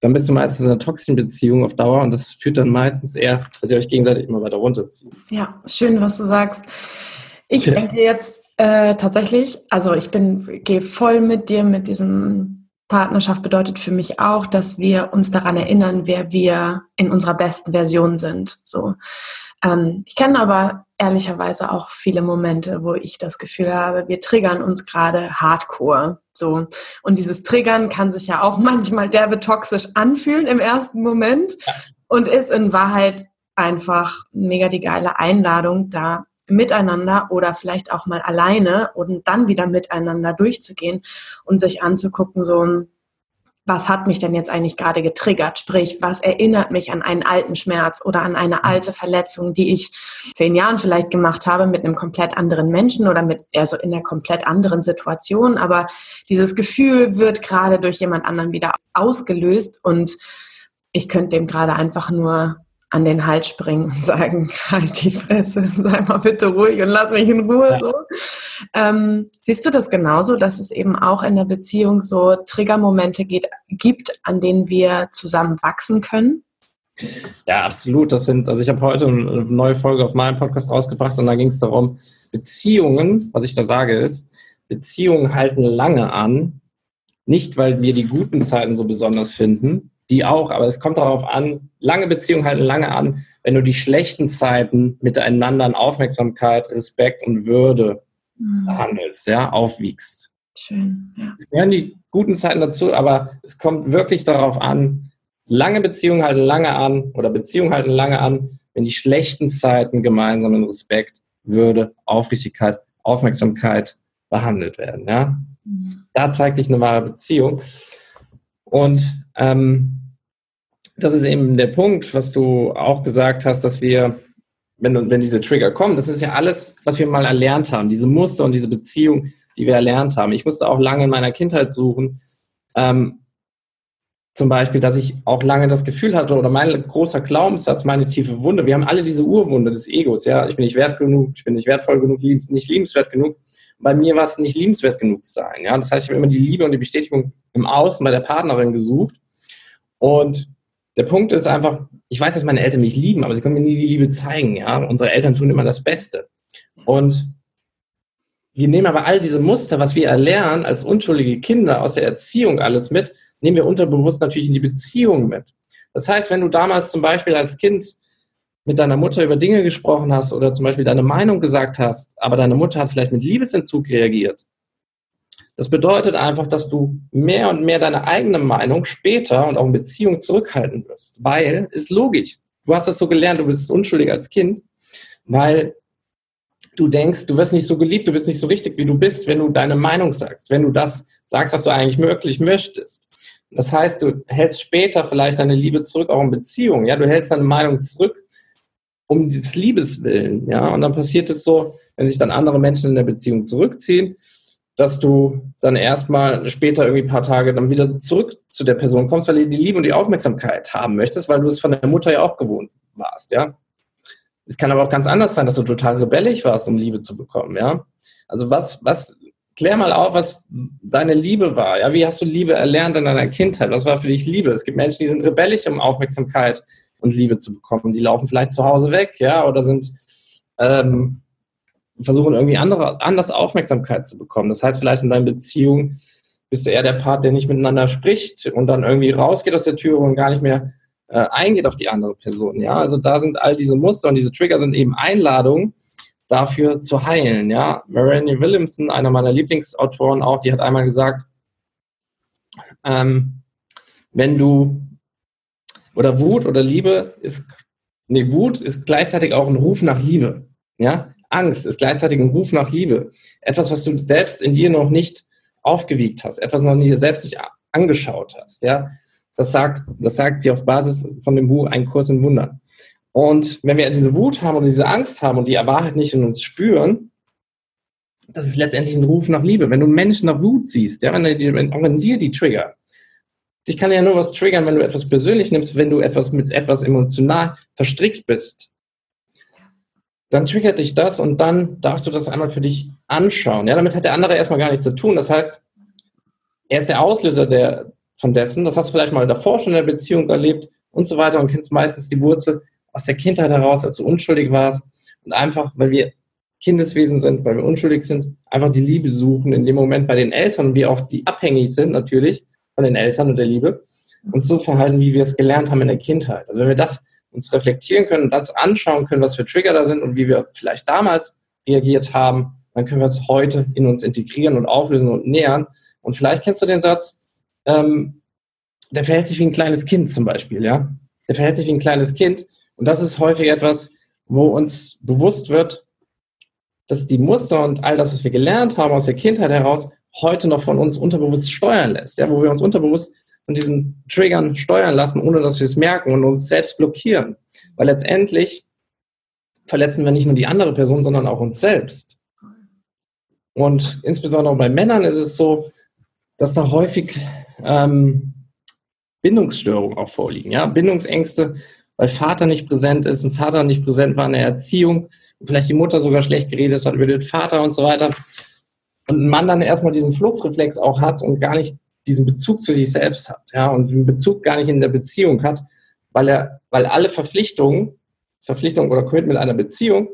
dann bist du meistens in einer toxischen Beziehung auf Dauer und das führt dann meistens eher, dass ihr euch gegenseitig immer weiter runterzieht. Ja, schön, was du sagst. Ich ja. denke jetzt äh, tatsächlich, also ich bin, gehe voll mit dir mit diesem Partnerschaft bedeutet für mich auch, dass wir uns daran erinnern, wer wir in unserer besten Version sind. So. Ähm, ich kenne aber ehrlicherweise auch viele Momente, wo ich das Gefühl habe, wir triggern uns gerade hardcore. So. Und dieses Triggern kann sich ja auch manchmal derbe toxisch anfühlen im ersten Moment und ist in Wahrheit einfach mega die geile Einladung, da miteinander oder vielleicht auch mal alleine und dann wieder miteinander durchzugehen und sich anzugucken, so was hat mich denn jetzt eigentlich gerade getriggert? Sprich, was erinnert mich an einen alten Schmerz oder an eine alte Verletzung, die ich zehn Jahren vielleicht gemacht habe mit einem komplett anderen Menschen oder mit, also in einer komplett anderen Situation. Aber dieses Gefühl wird gerade durch jemand anderen wieder ausgelöst und ich könnte dem gerade einfach nur an den Hals springen und sagen, halt die Fresse, sei mal bitte ruhig und lass mich in Ruhe. So. Ähm, siehst du das genauso, dass es eben auch in der Beziehung so Triggermomente geht, gibt, an denen wir zusammen wachsen können? Ja, absolut. Das sind, also ich habe heute eine neue Folge auf meinem Podcast rausgebracht und da ging es darum, Beziehungen, was ich da sage, ist, Beziehungen halten lange an, nicht weil wir die guten Zeiten so besonders finden, die auch, aber es kommt darauf an, lange Beziehungen halten lange an, wenn du die schlechten Zeiten miteinander in Aufmerksamkeit, Respekt und Würde mhm. behandelst, ja, aufwiegst. Schön, ja. Es gehören die guten Zeiten dazu, aber es kommt wirklich darauf an, lange Beziehungen halten lange an oder Beziehungen halten lange an, wenn die schlechten Zeiten gemeinsam in Respekt, Würde, Aufrichtigkeit, Aufmerksamkeit behandelt werden, ja. Mhm. Da zeigt sich eine wahre Beziehung. Und ähm, das ist eben der Punkt, was du auch gesagt hast, dass wir, wenn, wenn diese Trigger kommen, das ist ja alles, was wir mal erlernt haben, diese Muster und diese Beziehung, die wir erlernt haben. Ich musste auch lange in meiner Kindheit suchen, ähm, zum Beispiel, dass ich auch lange das Gefühl hatte, oder mein großer Glaubenssatz, meine tiefe Wunde, wir haben alle diese Urwunde des Egos, ja, ich bin nicht wert genug, ich bin nicht wertvoll genug, nicht liebenswert genug. Bei mir war es nicht liebenswert genug zu sein, ja. Das heißt, ich habe immer die Liebe und die Bestätigung im Außen bei der Partnerin gesucht. Und der Punkt ist einfach, ich weiß, dass meine Eltern mich lieben, aber sie können mir nie die Liebe zeigen, ja. Unsere Eltern tun immer das Beste. Und wir nehmen aber all diese Muster, was wir erlernen als unschuldige Kinder aus der Erziehung alles mit, nehmen wir unterbewusst natürlich in die Beziehung mit. Das heißt, wenn du damals zum Beispiel als Kind mit deiner Mutter über Dinge gesprochen hast oder zum Beispiel deine Meinung gesagt hast, aber deine Mutter hat vielleicht mit Liebesentzug reagiert, das bedeutet einfach, dass du mehr und mehr deine eigene Meinung später und auch in Beziehung zurückhalten wirst. Weil, ist logisch, du hast das so gelernt, du bist unschuldig als Kind, weil du denkst, du wirst nicht so geliebt, du bist nicht so richtig, wie du bist, wenn du deine Meinung sagst, wenn du das sagst, was du eigentlich wirklich möchtest. Das heißt, du hältst später vielleicht deine Liebe zurück, auch in Beziehungen. Ja, du hältst deine Meinung zurück um des Liebes willen. Ja, und dann passiert es so, wenn sich dann andere Menschen in der Beziehung zurückziehen, dass du dann erstmal später irgendwie ein paar Tage dann wieder zurück zu der Person kommst, weil du die Liebe und die Aufmerksamkeit haben möchtest, weil du es von der Mutter ja auch gewohnt warst, ja. Es kann aber auch ganz anders sein, dass du total rebellisch warst, um Liebe zu bekommen, ja. Also was, was, klär mal auf, was deine Liebe war, ja. Wie hast du Liebe erlernt in deiner Kindheit? Was war für dich Liebe? Es gibt Menschen, die sind rebellisch, um Aufmerksamkeit und Liebe zu bekommen. Die laufen vielleicht zu Hause weg, ja, oder sind, ähm, versuchen irgendwie andere, anders Aufmerksamkeit zu bekommen. Das heißt, vielleicht in deiner Beziehung bist du eher der Part, der nicht miteinander spricht und dann irgendwie rausgeht aus der Tür und gar nicht mehr äh, eingeht auf die andere Person. Ja, also da sind all diese Muster und diese Trigger sind eben Einladungen dafür zu heilen. Ja, Marianne Williamson, einer meiner Lieblingsautoren auch, die hat einmal gesagt, ähm, wenn du oder Wut oder Liebe ist, nee, Wut ist gleichzeitig auch ein Ruf nach Liebe. Ja, Angst ist gleichzeitig ein Ruf nach Liebe. Etwas, was du selbst in dir noch nicht aufgewiegt hast, etwas noch nie selbst nicht angeschaut hast. Ja, das sagt, das sagt sie auf Basis von dem Buch Ein Kurs in Wundern. Und wenn wir diese Wut haben und diese Angst haben und die Wahrheit nicht in uns spüren, das ist letztendlich ein Ruf nach Liebe. Wenn du einen Menschen nach Wut siehst, ja, wenn, wenn in dir die Trigger, dich kann ja nur was triggern, wenn du etwas persönlich nimmst, wenn du etwas mit etwas emotional verstrickt bist dann triggert dich das und dann darfst du das einmal für dich anschauen. Ja, damit hat der andere erstmal gar nichts zu tun. Das heißt, er ist der Auslöser der, von dessen. Das hast du vielleicht mal davor schon in der Beziehung erlebt und so weiter und kennst meistens die Wurzel aus der Kindheit heraus, als du unschuldig warst. Und einfach, weil wir Kindeswesen sind, weil wir unschuldig sind, einfach die Liebe suchen in dem Moment bei den Eltern, wie auch die abhängig sind natürlich von den Eltern und der Liebe. Und so verhalten, wie wir es gelernt haben in der Kindheit. Also wenn wir das uns reflektieren können und das anschauen können, was für Trigger da sind und wie wir vielleicht damals reagiert haben, dann können wir es heute in uns integrieren und auflösen und nähern. Und vielleicht kennst du den Satz, ähm, der verhält sich wie ein kleines Kind zum Beispiel, ja? Der verhält sich wie ein kleines Kind. Und das ist häufig etwas, wo uns bewusst wird, dass die Muster und all das, was wir gelernt haben aus der Kindheit heraus, heute noch von uns unterbewusst steuern lässt, ja, wo wir uns unterbewusst von diesen Triggern steuern lassen, ohne dass wir es merken und uns selbst blockieren. Weil letztendlich verletzen wir nicht nur die andere Person, sondern auch uns selbst. Und insbesondere bei Männern ist es so, dass da häufig ähm, Bindungsstörungen auch vorliegen. Ja? Bindungsängste, weil Vater nicht präsent ist, ein Vater nicht präsent war in der Erziehung, vielleicht die Mutter sogar schlecht geredet hat über den Vater und so weiter. Und ein Mann dann erstmal diesen Fluchtreflex auch hat und gar nicht diesen Bezug zu sich selbst hat, ja, und den Bezug gar nicht in der Beziehung hat, weil er, weil alle Verpflichtungen, Verpflichtungen oder Commitment einer Beziehung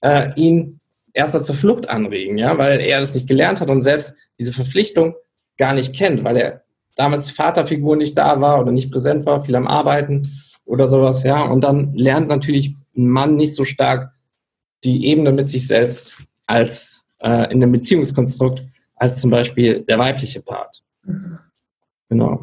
äh, ihn erstmal zur Flucht anregen, ja, weil er es nicht gelernt hat und selbst diese Verpflichtung gar nicht kennt, weil er damals Vaterfigur nicht da war oder nicht präsent war, viel am Arbeiten oder sowas, ja, und dann lernt natürlich ein Mann nicht so stark die Ebene mit sich selbst als äh, in dem Beziehungskonstrukt als zum Beispiel der weibliche Part. Mhm. Genau.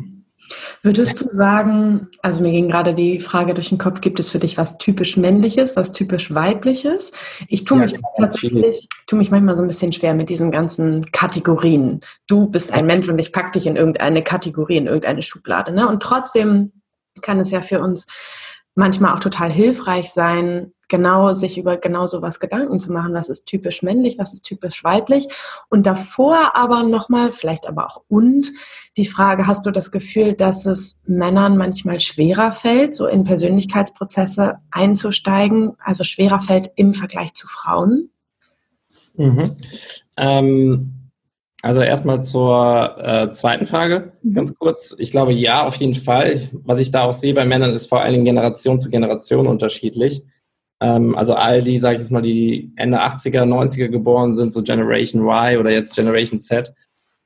Würdest du sagen, also mir ging gerade die Frage durch den Kopf, gibt es für dich was typisch männliches, was typisch weibliches? Ich tue mich ja, tatsächlich, tue mich manchmal so ein bisschen schwer mit diesen ganzen Kategorien. Du bist ein Mensch und ich packe dich in irgendeine Kategorie, in irgendeine Schublade. Ne? Und trotzdem kann es ja für uns manchmal auch total hilfreich sein, genau sich über genau sowas Gedanken zu machen, was ist typisch männlich, was ist typisch weiblich und davor aber nochmal, vielleicht aber auch und die Frage, hast du das Gefühl, dass es Männern manchmal schwerer fällt, so in Persönlichkeitsprozesse einzusteigen, also schwerer fällt im Vergleich zu Frauen? Mhm. Ähm also erstmal zur äh, zweiten Frage, mhm. ganz kurz. Ich glaube, ja, auf jeden Fall. Was ich da auch sehe bei Männern, ist vor allen Dingen Generation zu Generation unterschiedlich. Ähm, also all die, sage ich jetzt mal, die Ende 80er, 90er geboren sind, so Generation Y oder jetzt Generation Z,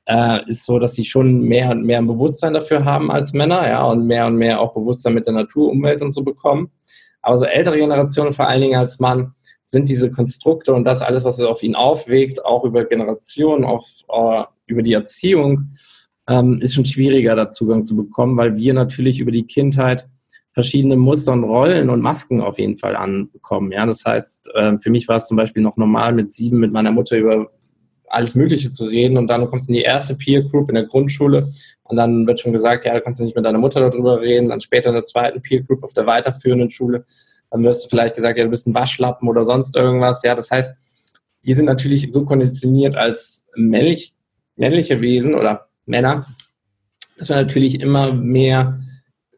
äh, ist so, dass sie schon mehr und mehr ein Bewusstsein dafür haben als Männer, ja, und mehr und mehr auch Bewusstsein mit der Natur, Umwelt und so bekommen. Aber so ältere Generationen, vor allen Dingen als Mann, sind diese Konstrukte und das alles, was auf ihn aufwegt, auch über Generationen, auf, uh, über die Erziehung, ähm, ist schon schwieriger, da Zugang zu bekommen, weil wir natürlich über die Kindheit verschiedene und Rollen und Masken auf jeden Fall anbekommen. Ja, das heißt, äh, für mich war es zum Beispiel noch normal, mit sieben mit meiner Mutter über alles Mögliche zu reden und dann kommst du in die erste Peer Group in der Grundschule und dann wird schon gesagt, ja, da kannst du nicht mit deiner Mutter darüber reden, dann später in der zweiten Peer Group auf der weiterführenden Schule dann wirst du vielleicht gesagt, ja, du bist ein Waschlappen oder sonst irgendwas. Ja, das heißt, wir sind natürlich so konditioniert als männlich, männliche Wesen oder Männer, dass wir natürlich immer mehr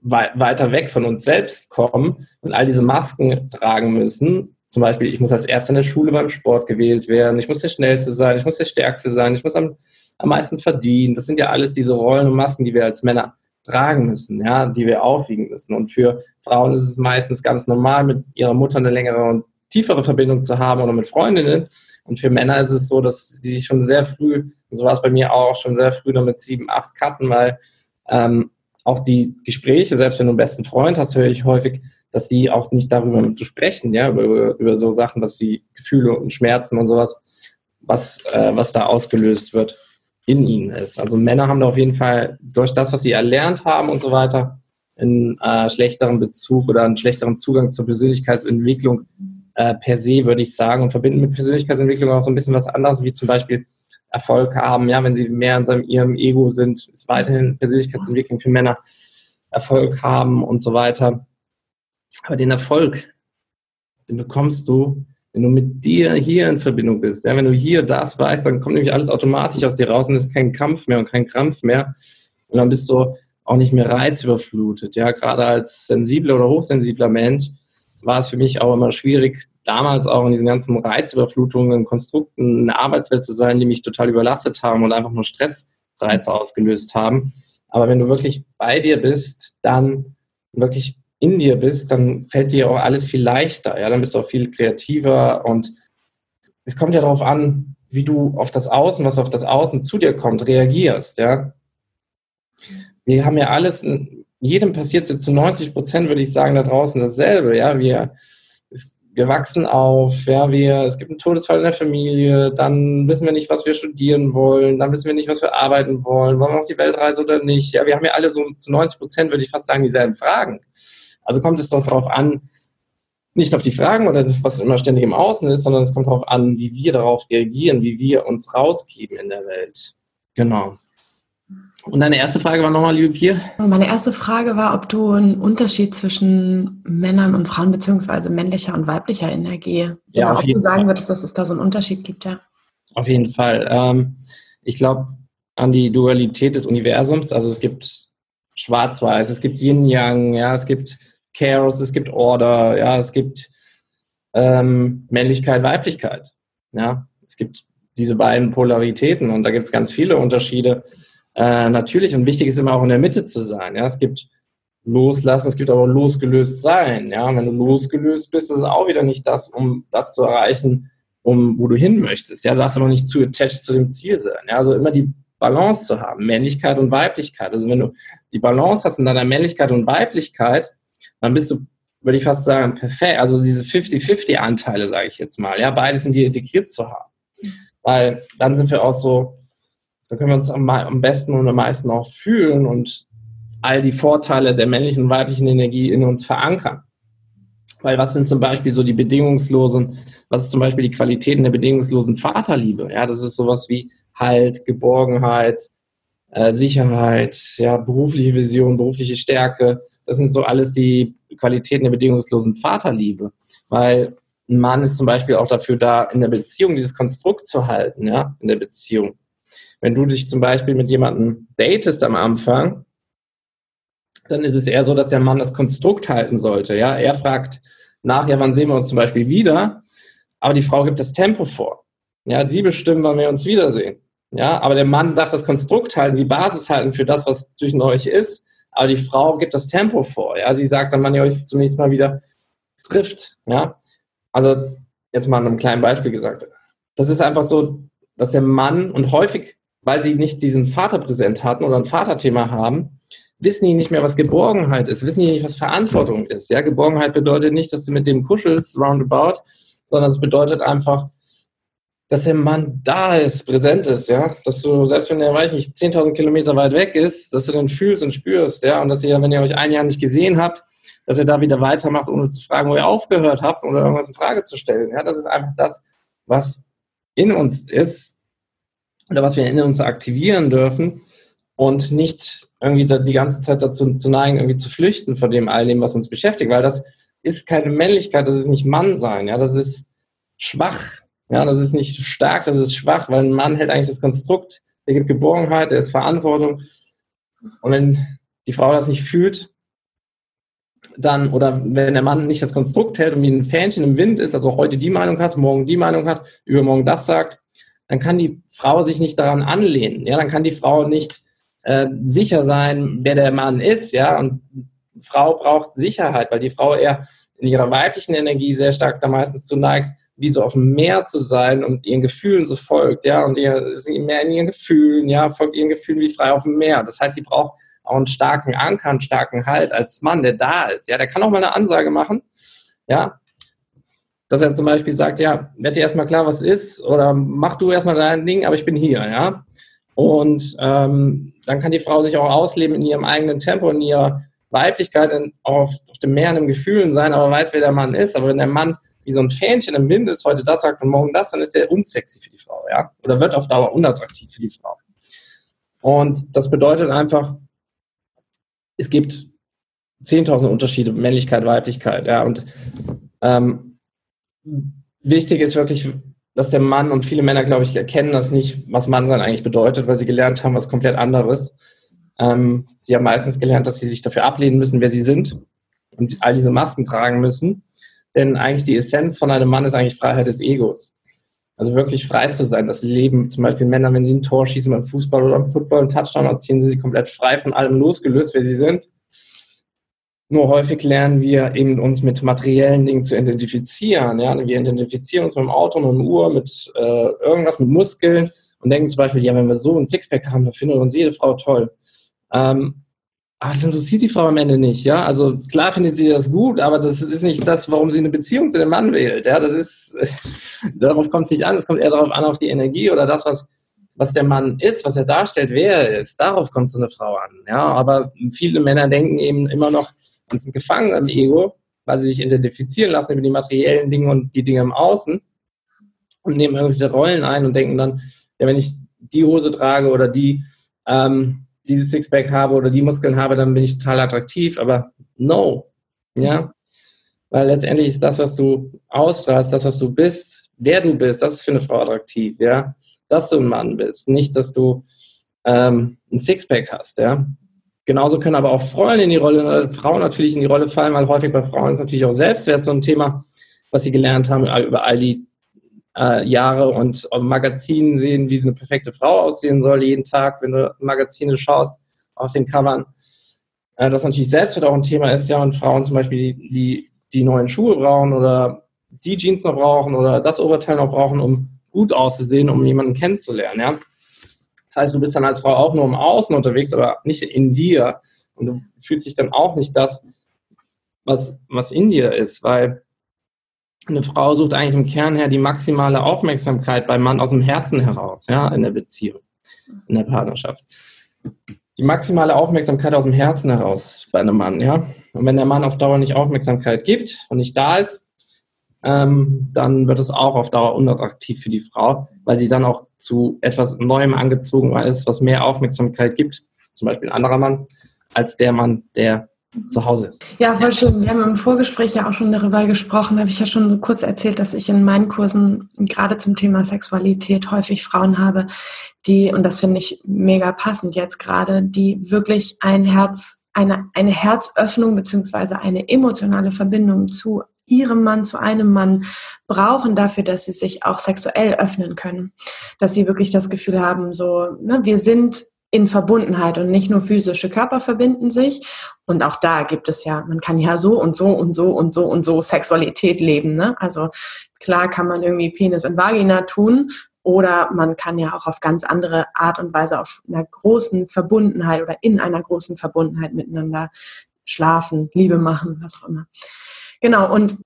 weiter weg von uns selbst kommen und all diese Masken tragen müssen. Zum Beispiel, ich muss als Erster in der Schule beim Sport gewählt werden, ich muss der Schnellste sein, ich muss der Stärkste sein, ich muss am, am meisten verdienen. Das sind ja alles diese Rollen und Masken, die wir als Männer tragen müssen, ja, die wir aufwiegen müssen. Und für Frauen ist es meistens ganz normal, mit ihrer Mutter eine längere und tiefere Verbindung zu haben oder mit Freundinnen. Und für Männer ist es so, dass die sich schon sehr früh, und so war es bei mir auch, schon sehr früh damit sieben, acht cutten, weil ähm, auch die Gespräche, selbst wenn du einen besten Freund hast, höre ich häufig, dass die auch nicht darüber mit sprechen, ja, über, über so Sachen, dass die Gefühle und Schmerzen und sowas, was, äh, was da ausgelöst wird in ihnen ist. Also Männer haben da auf jeden Fall durch das, was sie erlernt haben und so weiter, einen äh, schlechteren Bezug oder einen schlechteren Zugang zur Persönlichkeitsentwicklung äh, per se, würde ich sagen, und verbinden mit Persönlichkeitsentwicklung auch so ein bisschen was anderes, wie zum Beispiel Erfolg haben. Ja, wenn sie mehr in seinem, ihrem Ego sind, ist weiterhin Persönlichkeitsentwicklung für Männer Erfolg haben und so weiter. Aber den Erfolg, den bekommst du, wenn du mit dir hier in Verbindung bist, ja, wenn du hier das weißt, dann kommt nämlich alles automatisch aus dir raus und ist kein Kampf mehr und kein Krampf mehr. Und dann bist du auch nicht mehr reizüberflutet. Ja, gerade als sensibler oder hochsensibler Mensch war es für mich auch immer schwierig, damals auch in diesen ganzen Reizüberflutungen, Konstrukten, eine Arbeitswelt zu sein, die mich total überlastet haben und einfach nur Stressreize ausgelöst haben. Aber wenn du wirklich bei dir bist, dann wirklich in dir bist, dann fällt dir auch alles viel leichter. Ja, dann bist du auch viel kreativer und es kommt ja darauf an, wie du auf das Außen, was auf das Außen zu dir kommt, reagierst. Ja, wir haben ja alles, jedem passiert so zu 90 Prozent, würde ich sagen, da draußen dasselbe. Ja, wir, wir wachsen auf, ja, wir, es gibt einen Todesfall in der Familie, dann wissen wir nicht, was wir studieren wollen, dann wissen wir nicht, was wir arbeiten wollen, wollen wir auf die Weltreise oder nicht. Ja, wir haben ja alle so zu 90 Prozent, würde ich fast sagen, dieselben Fragen. Also kommt es doch darauf an, nicht auf die Fragen oder was immer ständig im Außen ist, sondern es kommt darauf an, wie wir darauf reagieren, wie wir uns rausgeben in der Welt. Genau. Und deine erste Frage war nochmal, liebe Pia? Meine erste Frage war, ob du einen Unterschied zwischen Männern und Frauen beziehungsweise männlicher und weiblicher Energie, ja, genau, ob du sagen Fall. würdest, dass es da so einen Unterschied gibt, ja. Auf jeden Fall. Ähm, ich glaube an die Dualität des Universums. Also es gibt Schwarz-Weiß, es gibt Yin-Yang, ja, es gibt Chaos, es gibt Order, ja, es gibt ähm, Männlichkeit, Weiblichkeit. Ja, es gibt diese beiden Polaritäten und da gibt es ganz viele Unterschiede. Äh, natürlich und wichtig ist immer auch in der Mitte zu sein. Ja, es gibt loslassen, es gibt aber losgelöst sein. Ja, wenn du losgelöst bist, ist es auch wieder nicht das, um das zu erreichen, um wo du hin möchtest. Ja, du darfst aber nicht zu attached zu dem Ziel sein. Ja, also immer die Balance zu haben, Männlichkeit und Weiblichkeit. Also wenn du die Balance hast in deiner Männlichkeit und Weiblichkeit, dann bist du, würde ich fast sagen, perfekt. Also diese 50-50-Anteile, sage ich jetzt mal, ja, beides in dir integriert zu haben. Weil dann sind wir auch so, da können wir uns am, am besten und am meisten auch fühlen und all die Vorteile der männlichen und weiblichen Energie in uns verankern. Weil was sind zum Beispiel so die bedingungslosen, was ist zum Beispiel die Qualitäten der bedingungslosen Vaterliebe? Ja, das ist sowas wie Halt, Geborgenheit, äh, Sicherheit, ja, berufliche Vision, berufliche Stärke. Das sind so alles die Qualitäten der bedingungslosen Vaterliebe. Weil ein Mann ist zum Beispiel auch dafür da, in der Beziehung dieses Konstrukt zu halten, ja, in der Beziehung. Wenn du dich zum Beispiel mit jemandem datest am Anfang, dann ist es eher so, dass der Mann das Konstrukt halten sollte. Ja, er fragt nach, ja, wann sehen wir uns zum Beispiel wieder? Aber die Frau gibt das Tempo vor. Ja, sie bestimmen, wann wir uns wiedersehen. Ja, aber der Mann darf das Konstrukt halten, die Basis halten für das, was zwischen euch ist. Aber die Frau gibt das Tempo vor. Ja, sie sagt dann, wann ihr euch zunächst mal wieder trifft. Ja, also jetzt mal an einem kleinen Beispiel gesagt. Das ist einfach so, dass der Mann und häufig, weil sie nicht diesen Vater präsent hatten oder ein Vaterthema haben, wissen die nicht mehr, was Geborgenheit ist, wissen die nicht, was Verantwortung ist. Ja, Geborgenheit bedeutet nicht, dass du mit dem kuschelst, roundabout, sondern es bedeutet einfach, dass der Mann da ist, präsent ist, ja, dass du, selbst wenn er, weiß nicht, 10.000 Kilometer weit weg ist, dass du den fühlst und spürst, ja, und dass ihr, wenn ihr euch ein Jahr nicht gesehen habt, dass er da wieder weitermacht, ohne zu fragen, wo ihr aufgehört habt oder irgendwas in Frage zu stellen, ja, das ist einfach das, was in uns ist oder was wir in uns aktivieren dürfen und nicht irgendwie die ganze Zeit dazu zu neigen, irgendwie zu flüchten von dem all dem, was uns beschäftigt, weil das ist keine Männlichkeit, das ist nicht Mann sein, ja, das ist schwach, ja, das ist nicht stark, das ist schwach, weil ein Mann hält eigentlich das Konstrukt, der gibt Geborgenheit, der ist Verantwortung und wenn die Frau das nicht fühlt, dann, oder wenn der Mann nicht das Konstrukt hält und wie ein Fähnchen im Wind ist, also heute die Meinung hat, morgen die Meinung hat, übermorgen das sagt, dann kann die Frau sich nicht daran anlehnen. Ja, dann kann die Frau nicht äh, sicher sein, wer der Mann ist, ja, und Frau braucht Sicherheit, weil die Frau eher in ihrer weiblichen Energie sehr stark da meistens zu neigt, wie so auf dem Meer zu sein und ihren Gefühlen so folgt, ja, und ihr ist mehr in ihren Gefühlen, ja, folgt ihren Gefühlen wie frei auf dem Meer. Das heißt, sie braucht auch einen starken Anker, einen starken Halt als Mann, der da ist, ja, der kann auch mal eine Ansage machen, ja, dass er zum Beispiel sagt, ja, werd dir erstmal klar, was ist, oder mach du erstmal dein Ding, aber ich bin hier, ja. Und ähm, dann kann die Frau sich auch ausleben in ihrem eigenen Tempo, in ihrer Weiblichkeit, in, auf, auf dem Meer in den Gefühlen sein, aber weiß, wer der Mann ist. Aber wenn der Mann wie so ein Fähnchen im Wind ist, heute das sagt und morgen das, dann ist der unsexy für die Frau, ja. Oder wird auf Dauer unattraktiv für die Frau. Und das bedeutet einfach, es gibt 10.000 Unterschiede, Männlichkeit, Weiblichkeit, ja. Und ähm, wichtig ist wirklich, dass der Mann und viele Männer, glaube ich, erkennen das nicht, was Mannsein eigentlich bedeutet, weil sie gelernt haben, was komplett anderes. Ähm, sie haben meistens gelernt, dass sie sich dafür ablehnen müssen, wer sie sind und all diese Masken tragen müssen. Denn eigentlich die Essenz von einem Mann ist eigentlich Freiheit des Egos. Also wirklich frei zu sein. Das Leben, zum Beispiel Männer, wenn sie ein Tor schießen beim Fußball oder beim Football, einen Touchdown erzielen, sind sie komplett frei von allem losgelöst, wer sie sind. Nur häufig lernen wir eben uns mit materiellen Dingen zu identifizieren. Ja? Wir identifizieren uns mit dem Auto, mit dem Uhr, mit äh, irgendwas, mit Muskeln und denken zum Beispiel, ja, wenn wir so ein Sixpack haben, dann findet uns jede Frau toll. Ähm, aber das interessiert die Frau am Ende nicht, ja. Also klar findet sie das gut, aber das ist nicht das, warum sie eine Beziehung zu dem Mann wählt. Ja, das ist, darauf kommt es nicht an. Es kommt eher darauf an, auf die Energie oder das, was, was der Mann ist, was er darstellt, wer er ist. Darauf kommt so eine Frau an. Ja, aber viele Männer denken eben immer noch, sind gefangen im Ego, weil sie sich identifizieren lassen über die materiellen Dinge und die Dinge im Außen und nehmen irgendwelche Rollen ein und denken dann, ja, wenn ich die Hose trage oder die ähm, dieses Sixpack habe oder die Muskeln habe, dann bin ich total attraktiv. Aber no, ja, weil letztendlich ist das, was du ausstrahlst, das, was du bist, wer du bist, das ist für eine Frau attraktiv, ja, dass du ein Mann bist, nicht, dass du ähm, ein Sixpack hast, ja. Genauso können aber auch Frauen in die Rolle, äh, Frauen natürlich in die Rolle fallen, weil häufig bei Frauen ist natürlich auch Selbstwert so ein Thema, was sie gelernt haben über all die äh, Jahre und Magazinen sehen, wie eine perfekte Frau aussehen soll, jeden Tag, wenn du Magazine schaust, auf den Covern. Äh, dass natürlich Selbstwert auch ein Thema ist, ja, und Frauen zum Beispiel, die, die, die neuen Schuhe brauchen oder die Jeans noch brauchen oder das Oberteil noch brauchen, um gut auszusehen, um jemanden kennenzulernen, ja. Das heißt, du bist dann als Frau auch nur im Außen unterwegs, aber nicht in dir. Und du fühlst dich dann auch nicht das, was, was in dir ist, weil eine Frau sucht eigentlich im Kern her die maximale Aufmerksamkeit beim Mann aus dem Herzen heraus, ja, in der Beziehung, in der Partnerschaft. die maximale Aufmerksamkeit aus dem Herzen heraus bei einem Mann, ja. Und wenn der Mann auf Dauer nicht Aufmerksamkeit gibt und nicht da ist, ähm, dann wird es auch auf Dauer unattraktiv für die Frau, weil sie dann auch zu etwas Neuem angezogen ist, was mehr Aufmerksamkeit gibt, zum Beispiel ein anderer Mann, als der Mann, der zu Hause ist. Ja, voll schön. Wir haben im Vorgespräch ja auch schon darüber gesprochen. Da habe ich ja schon so kurz erzählt, dass ich in meinen Kursen gerade zum Thema Sexualität häufig Frauen habe, die, und das finde ich mega passend jetzt gerade, die wirklich ein Herz, eine, eine Herzöffnung beziehungsweise eine emotionale Verbindung zu ihrem Mann, zu einem Mann brauchen dafür, dass sie sich auch sexuell öffnen können. Dass sie wirklich das Gefühl haben, so, ne, wir sind in Verbundenheit und nicht nur physische Körper verbinden sich. Und auch da gibt es ja, man kann ja so und so und so und so und so Sexualität leben. Ne? Also klar kann man irgendwie Penis in Vagina tun oder man kann ja auch auf ganz andere Art und Weise auf einer großen Verbundenheit oder in einer großen Verbundenheit miteinander schlafen, Liebe machen, was auch immer. Genau, und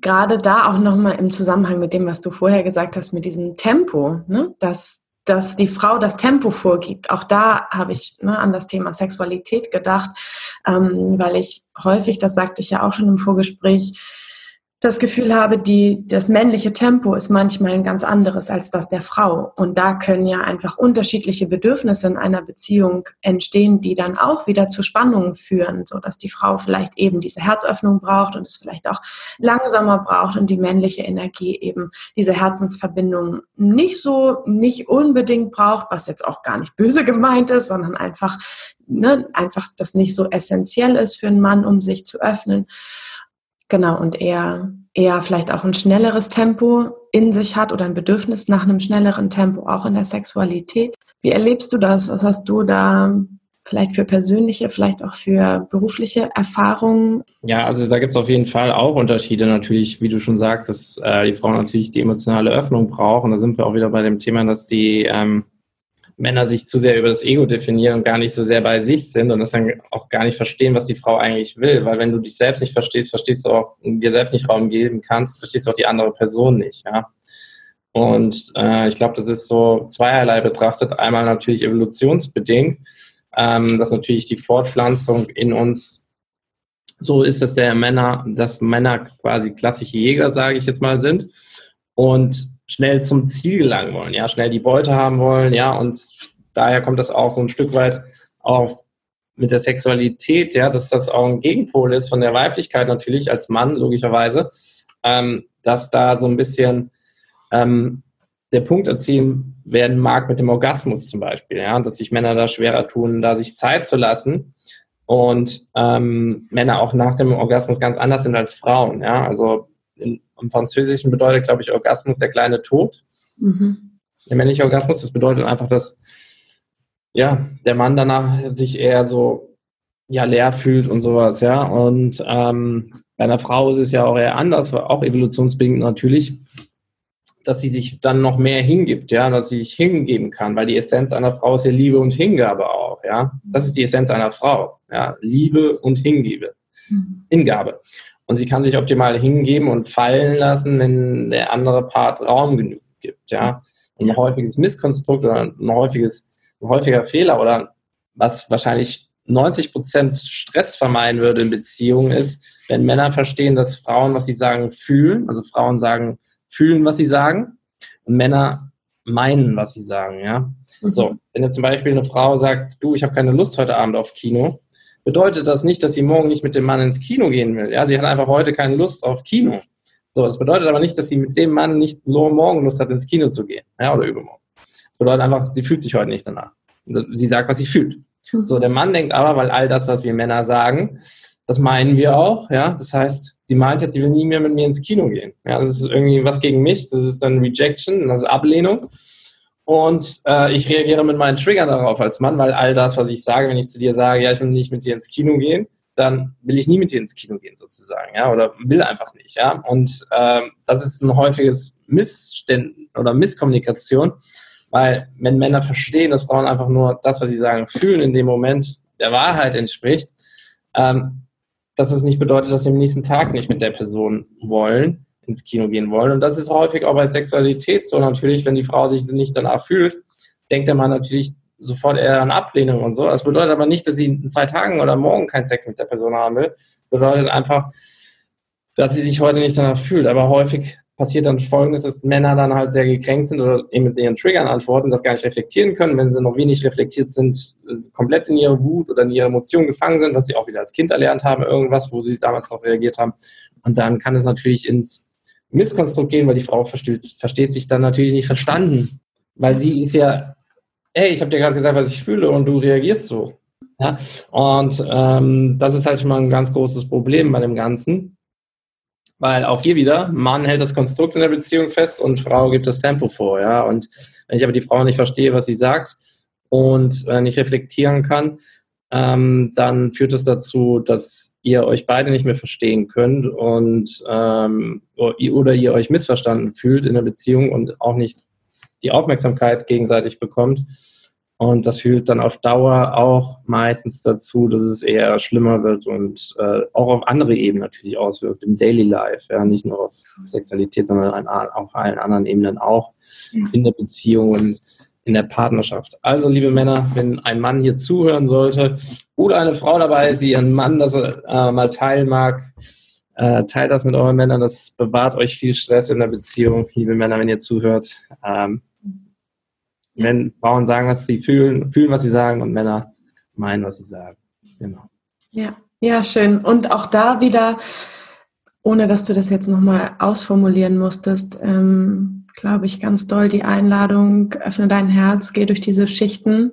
gerade da auch nochmal im Zusammenhang mit dem, was du vorher gesagt hast, mit diesem Tempo, ne, dass, dass die Frau das Tempo vorgibt. Auch da habe ich ne, an das Thema Sexualität gedacht, ähm, weil ich häufig, das sagte ich ja auch schon im Vorgespräch, das Gefühl habe, die, das männliche Tempo ist manchmal ein ganz anderes als das der Frau. Und da können ja einfach unterschiedliche Bedürfnisse in einer Beziehung entstehen, die dann auch wieder zu Spannungen führen, so dass die Frau vielleicht eben diese Herzöffnung braucht und es vielleicht auch langsamer braucht und die männliche Energie eben diese Herzensverbindung nicht so, nicht unbedingt braucht, was jetzt auch gar nicht böse gemeint ist, sondern einfach, ne, einfach das nicht so essentiell ist für einen Mann, um sich zu öffnen. Genau, und eher, eher vielleicht auch ein schnelleres Tempo in sich hat oder ein Bedürfnis nach einem schnelleren Tempo auch in der Sexualität. Wie erlebst du das? Was hast du da vielleicht für persönliche, vielleicht auch für berufliche Erfahrungen? Ja, also da gibt es auf jeden Fall auch Unterschiede natürlich, wie du schon sagst, dass äh, die Frau natürlich die emotionale Öffnung braucht. Und da sind wir auch wieder bei dem Thema, dass die ähm, Männer sich zu sehr über das Ego definieren und gar nicht so sehr bei sich sind und das dann auch gar nicht verstehen, was die Frau eigentlich will. Weil wenn du dich selbst nicht verstehst, verstehst du auch, dir selbst nicht Raum geben kannst, verstehst du auch die andere Person nicht, ja. Und äh, ich glaube, das ist so zweierlei betrachtet. Einmal natürlich evolutionsbedingt, ähm, dass natürlich die Fortpflanzung in uns so ist, dass der Männer, dass Männer quasi klassische Jäger, sage ich jetzt mal, sind. Und schnell zum Ziel gelangen wollen, ja, schnell die Beute haben wollen, ja, und daher kommt das auch so ein Stück weit auch mit der Sexualität, ja, dass das auch ein Gegenpol ist von der Weiblichkeit natürlich als Mann, logischerweise, ähm, dass da so ein bisschen ähm, der Punkt erzielen werden mag mit dem Orgasmus zum Beispiel, ja, dass sich Männer da schwerer tun, da sich Zeit zu lassen und ähm, Männer auch nach dem Orgasmus ganz anders sind als Frauen, ja, also in, im Französischen bedeutet, glaube ich, Orgasmus der kleine Tod. Mhm. Der männliche Orgasmus, das bedeutet einfach, dass ja, der Mann danach sich eher so ja, leer fühlt und sowas, ja. Und ähm, bei einer Frau ist es ja auch eher anders, auch evolutionsbedingt natürlich, dass sie sich dann noch mehr hingibt, ja, dass sie sich hingeben kann, weil die Essenz einer Frau ist ja Liebe und Hingabe auch, ja. Das ist die Essenz einer Frau, ja, Liebe und Hingabe. Mhm. Hingabe. Und sie kann sich optimal hingeben und fallen lassen, wenn der andere Part Raum genug gibt. Ja? Und ein häufiges Misskonstrukt oder ein häufiges, ein häufiger Fehler oder was wahrscheinlich 90 Prozent Stress vermeiden würde in Beziehungen ist, wenn Männer verstehen, dass Frauen, was sie sagen, fühlen. Also Frauen sagen, fühlen, was sie sagen. Und Männer meinen, was sie sagen. Ja? Mhm. So, wenn jetzt zum Beispiel eine Frau sagt, du, ich habe keine Lust heute Abend auf Kino, bedeutet das nicht, dass sie morgen nicht mit dem Mann ins Kino gehen will. Ja, sie hat einfach heute keine Lust auf Kino. So, das bedeutet aber nicht, dass sie mit dem Mann nicht morgen Lust hat, ins Kino zu gehen. Ja, oder übermorgen. Das bedeutet einfach, sie fühlt sich heute nicht danach. Sie sagt, was sie fühlt. Mhm. So, der Mann denkt aber, weil all das, was wir Männer sagen, das meinen wir auch, ja. Das heißt, sie meint jetzt, sie will nie mehr mit mir ins Kino gehen. Ja, das ist irgendwie was gegen mich. Das ist dann Rejection, also Ablehnung. Und äh, ich reagiere mit meinen Triggern darauf als Mann, weil all das, was ich sage, wenn ich zu dir sage, ja, ich will nicht mit dir ins Kino gehen, dann will ich nie mit dir ins Kino gehen, sozusagen, ja, oder will einfach nicht, ja. Und ähm, das ist ein häufiges Missständ oder Misskommunikation, weil wenn Männer verstehen, dass Frauen einfach nur das, was sie sagen, fühlen in dem Moment der Wahrheit entspricht, ähm, dass es nicht bedeutet, dass sie am nächsten Tag nicht mit der Person wollen, ins Kino gehen wollen. Und das ist häufig auch bei Sexualität so natürlich, wenn die Frau sich nicht danach fühlt, denkt der Mann natürlich, sofort eher eine Ablehnung und so. Das bedeutet aber nicht, dass sie in zwei Tagen oder morgen keinen Sex mit der Person haben will. Das bedeutet einfach, dass sie sich heute nicht danach fühlt. Aber häufig passiert dann Folgendes, dass Männer dann halt sehr gekränkt sind oder eben mit ihren Triggern antworten, das gar nicht reflektieren können. Wenn sie noch wenig reflektiert sind, komplett in ihrer Wut oder in ihrer Emotion gefangen sind, was sie auch wieder als Kind erlernt haben, irgendwas, wo sie damals noch reagiert haben. Und dann kann es natürlich ins Misskonstrukt gehen, weil die Frau versteht, versteht sich dann natürlich nicht verstanden. Weil sie ist ja, hey, ich habe dir gerade gesagt, was ich fühle und du reagierst so. Ja? Und ähm, das ist halt schon mal ein ganz großes Problem bei dem Ganzen. Weil auch hier wieder, Mann hält das Konstrukt in der Beziehung fest und Frau gibt das Tempo vor. Ja? Und wenn ich aber die Frau nicht verstehe, was sie sagt und äh, nicht reflektieren kann, ähm, dann führt es das dazu, dass ihr euch beide nicht mehr verstehen könnt und ähm, oder ihr euch missverstanden fühlt in der Beziehung und auch nicht die Aufmerksamkeit gegenseitig bekommt. Und das führt dann auf Dauer auch meistens dazu, dass es eher schlimmer wird und äh, auch auf andere Ebenen natürlich auswirkt, im Daily Life, ja, nicht nur auf Sexualität, sondern auf allen anderen Ebenen auch, in der Beziehung und in der Partnerschaft. Also, liebe Männer, wenn ein Mann hier zuhören sollte oder eine Frau dabei ist, ihren Mann das äh, mal teilen mag, äh, teilt das mit euren Männern, das bewahrt euch viel Stress in der Beziehung, liebe Männer, wenn ihr zuhört. Ähm, wenn Frauen sagen, was sie fühlen, fühlen, was sie sagen und Männer meinen, was sie sagen. Genau. Ja, ja, schön. Und auch da wieder, ohne dass du das jetzt nochmal ausformulieren musstest, ähm, glaube ich, ganz doll die Einladung, öffne dein Herz, geh durch diese Schichten,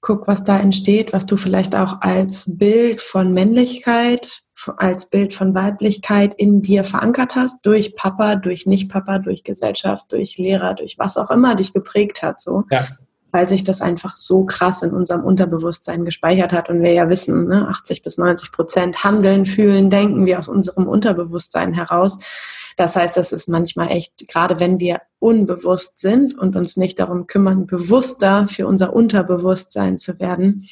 guck, was da entsteht, was du vielleicht auch als Bild von Männlichkeit als Bild von Weiblichkeit in dir verankert hast, durch Papa, durch Nicht-Papa, durch Gesellschaft, durch Lehrer, durch was auch immer dich geprägt hat, so. Ja. Weil sich das einfach so krass in unserem Unterbewusstsein gespeichert hat und wir ja wissen, ne, 80 bis 90 Prozent handeln, fühlen, denken wir aus unserem Unterbewusstsein heraus. Das heißt, das ist manchmal echt, gerade wenn wir unbewusst sind und uns nicht darum kümmern, bewusster für unser Unterbewusstsein zu werden,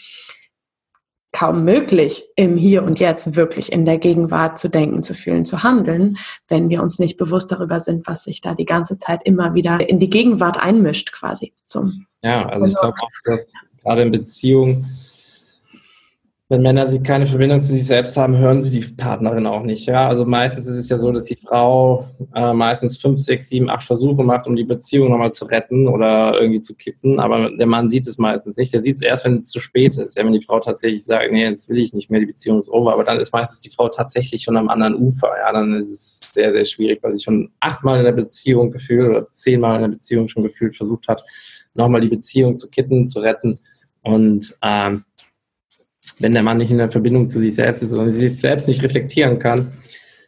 kaum möglich, im Hier und Jetzt wirklich in der Gegenwart zu denken, zu fühlen, zu handeln, wenn wir uns nicht bewusst darüber sind, was sich da die ganze Zeit immer wieder in die Gegenwart einmischt, quasi. So. Ja, also, also ich glaube auch, dass gerade in Beziehungen wenn Männer sie keine Verbindung zu sich selbst haben, hören sie die Partnerin auch nicht. Ja? Also meistens ist es ja so, dass die Frau äh, meistens fünf, sechs, sieben, acht Versuche macht, um die Beziehung nochmal zu retten oder irgendwie zu kippen. Aber der Mann sieht es meistens nicht. Der sieht es erst, wenn es zu spät ist. Ja, wenn die Frau tatsächlich sagt, nee, jetzt will ich nicht mehr, die Beziehung ist over. Aber dann ist meistens die Frau tatsächlich schon am anderen Ufer. Ja, dann ist es sehr, sehr schwierig, weil sie schon achtmal in der Beziehung gefühlt oder zehnmal in der Beziehung schon gefühlt versucht hat, nochmal die Beziehung zu kitten, zu retten. Und ähm, wenn der Mann nicht in der Verbindung zu sich selbst ist und sich selbst nicht reflektieren kann,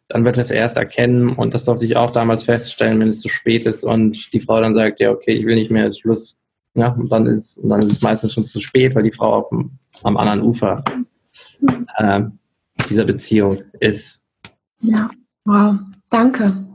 dann wird er es erst erkennen und das durfte ich auch damals feststellen, wenn es zu spät ist und die Frau dann sagt, ja, okay, ich will nicht mehr, ist Schluss. Ja, und dann ist, und dann ist es meistens schon zu spät, weil die Frau auf dem, am anderen Ufer äh, dieser Beziehung ist. Ja, wow, danke.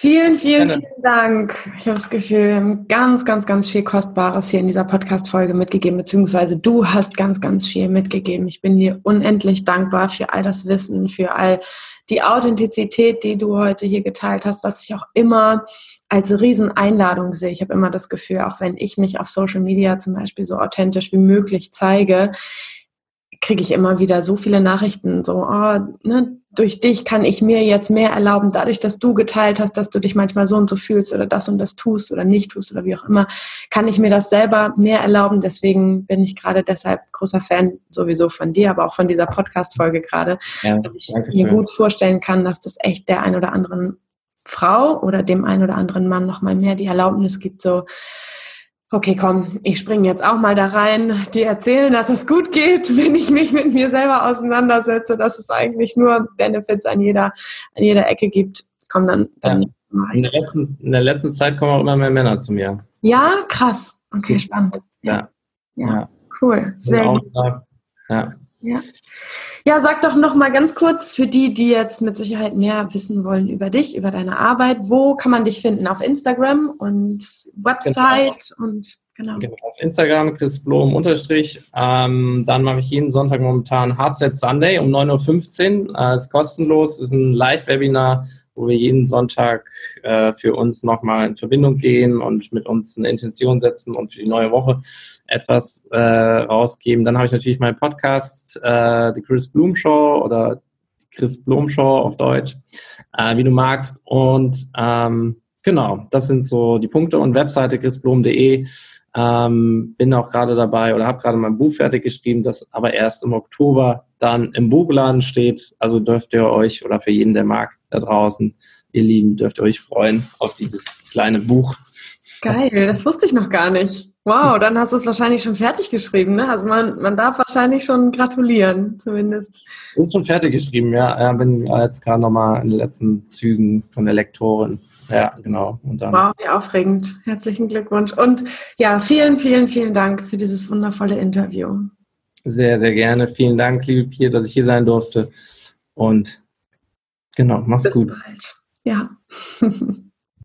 Vielen, vielen, Gerne. vielen Dank. Ich habe das Gefühl, ganz, ganz, ganz viel Kostbares hier in dieser Podcast-Folge mitgegeben, beziehungsweise du hast ganz, ganz viel mitgegeben. Ich bin dir unendlich dankbar für all das Wissen, für all die Authentizität, die du heute hier geteilt hast, was ich auch immer als Rieseneinladung sehe. Ich habe immer das Gefühl, auch wenn ich mich auf Social Media zum Beispiel so authentisch wie möglich zeige, kriege ich immer wieder so viele Nachrichten, so, oh, ne, durch dich kann ich mir jetzt mehr erlauben, dadurch, dass du geteilt hast, dass du dich manchmal so und so fühlst oder das und das tust oder nicht tust oder wie auch immer, kann ich mir das selber mehr erlauben. Deswegen bin ich gerade deshalb großer Fan sowieso von dir, aber auch von dieser Podcast-Folge gerade, ja, weil ich mir gut vorstellen kann, dass das echt der ein oder anderen Frau oder dem ein oder anderen Mann nochmal mehr die Erlaubnis gibt, so okay, komm, ich springe jetzt auch mal da rein, die erzählen, dass es gut geht, wenn ich mich mit mir selber auseinandersetze, dass es eigentlich nur Benefits an jeder, an jeder Ecke gibt. Komm, dann, dann ja. in, der letzten, in der letzten Zeit kommen auch immer mehr Männer zu mir. Ja, krass. Okay, spannend. Ja. Ja, ja. cool. Sehr gut. Ja. Ja. Ja, sag doch noch mal ganz kurz für die, die jetzt mit Sicherheit mehr wissen wollen über dich, über deine Arbeit. Wo kann man dich finden? Auf Instagram und Website genau. und genau. genau. Auf Instagram Chris Blom unterstrich. Ähm, dann mache ich jeden Sonntag momentan Hardset Sunday um 9.15 Uhr. Äh, ist kostenlos, ist ein Live-Webinar, wo wir jeden Sonntag äh, für uns nochmal in Verbindung gehen und mit uns eine Intention setzen und für die neue Woche etwas äh, rausgeben. Dann habe ich natürlich meinen Podcast, äh, The Chris Bloom Show oder Chris Blum Show auf Deutsch, äh, wie du magst. Und ähm, genau, das sind so die Punkte und Webseite chrisblum.de. Ähm, bin auch gerade dabei oder habe gerade mein Buch fertig geschrieben, das aber erst im Oktober dann im Buchladen steht. Also dürft ihr euch oder für jeden, der mag, da draußen, ihr Lieben, dürft ihr euch freuen auf dieses kleine Buch. Geil, das wusste ich noch gar nicht. Wow, dann hast du es wahrscheinlich schon fertig geschrieben, ne? Also man, man darf wahrscheinlich schon gratulieren, zumindest. Ist schon fertig geschrieben, ja. ja bin jetzt gerade nochmal in den letzten Zügen von der Lektorin. Ja, genau. Und dann wow, wie aufregend. Herzlichen Glückwunsch. Und ja, vielen, vielen, vielen Dank für dieses wundervolle Interview. Sehr, sehr gerne. Vielen Dank, liebe Pia, dass ich hier sein durfte. Und genau, mach's Bis gut. Bald. Ja.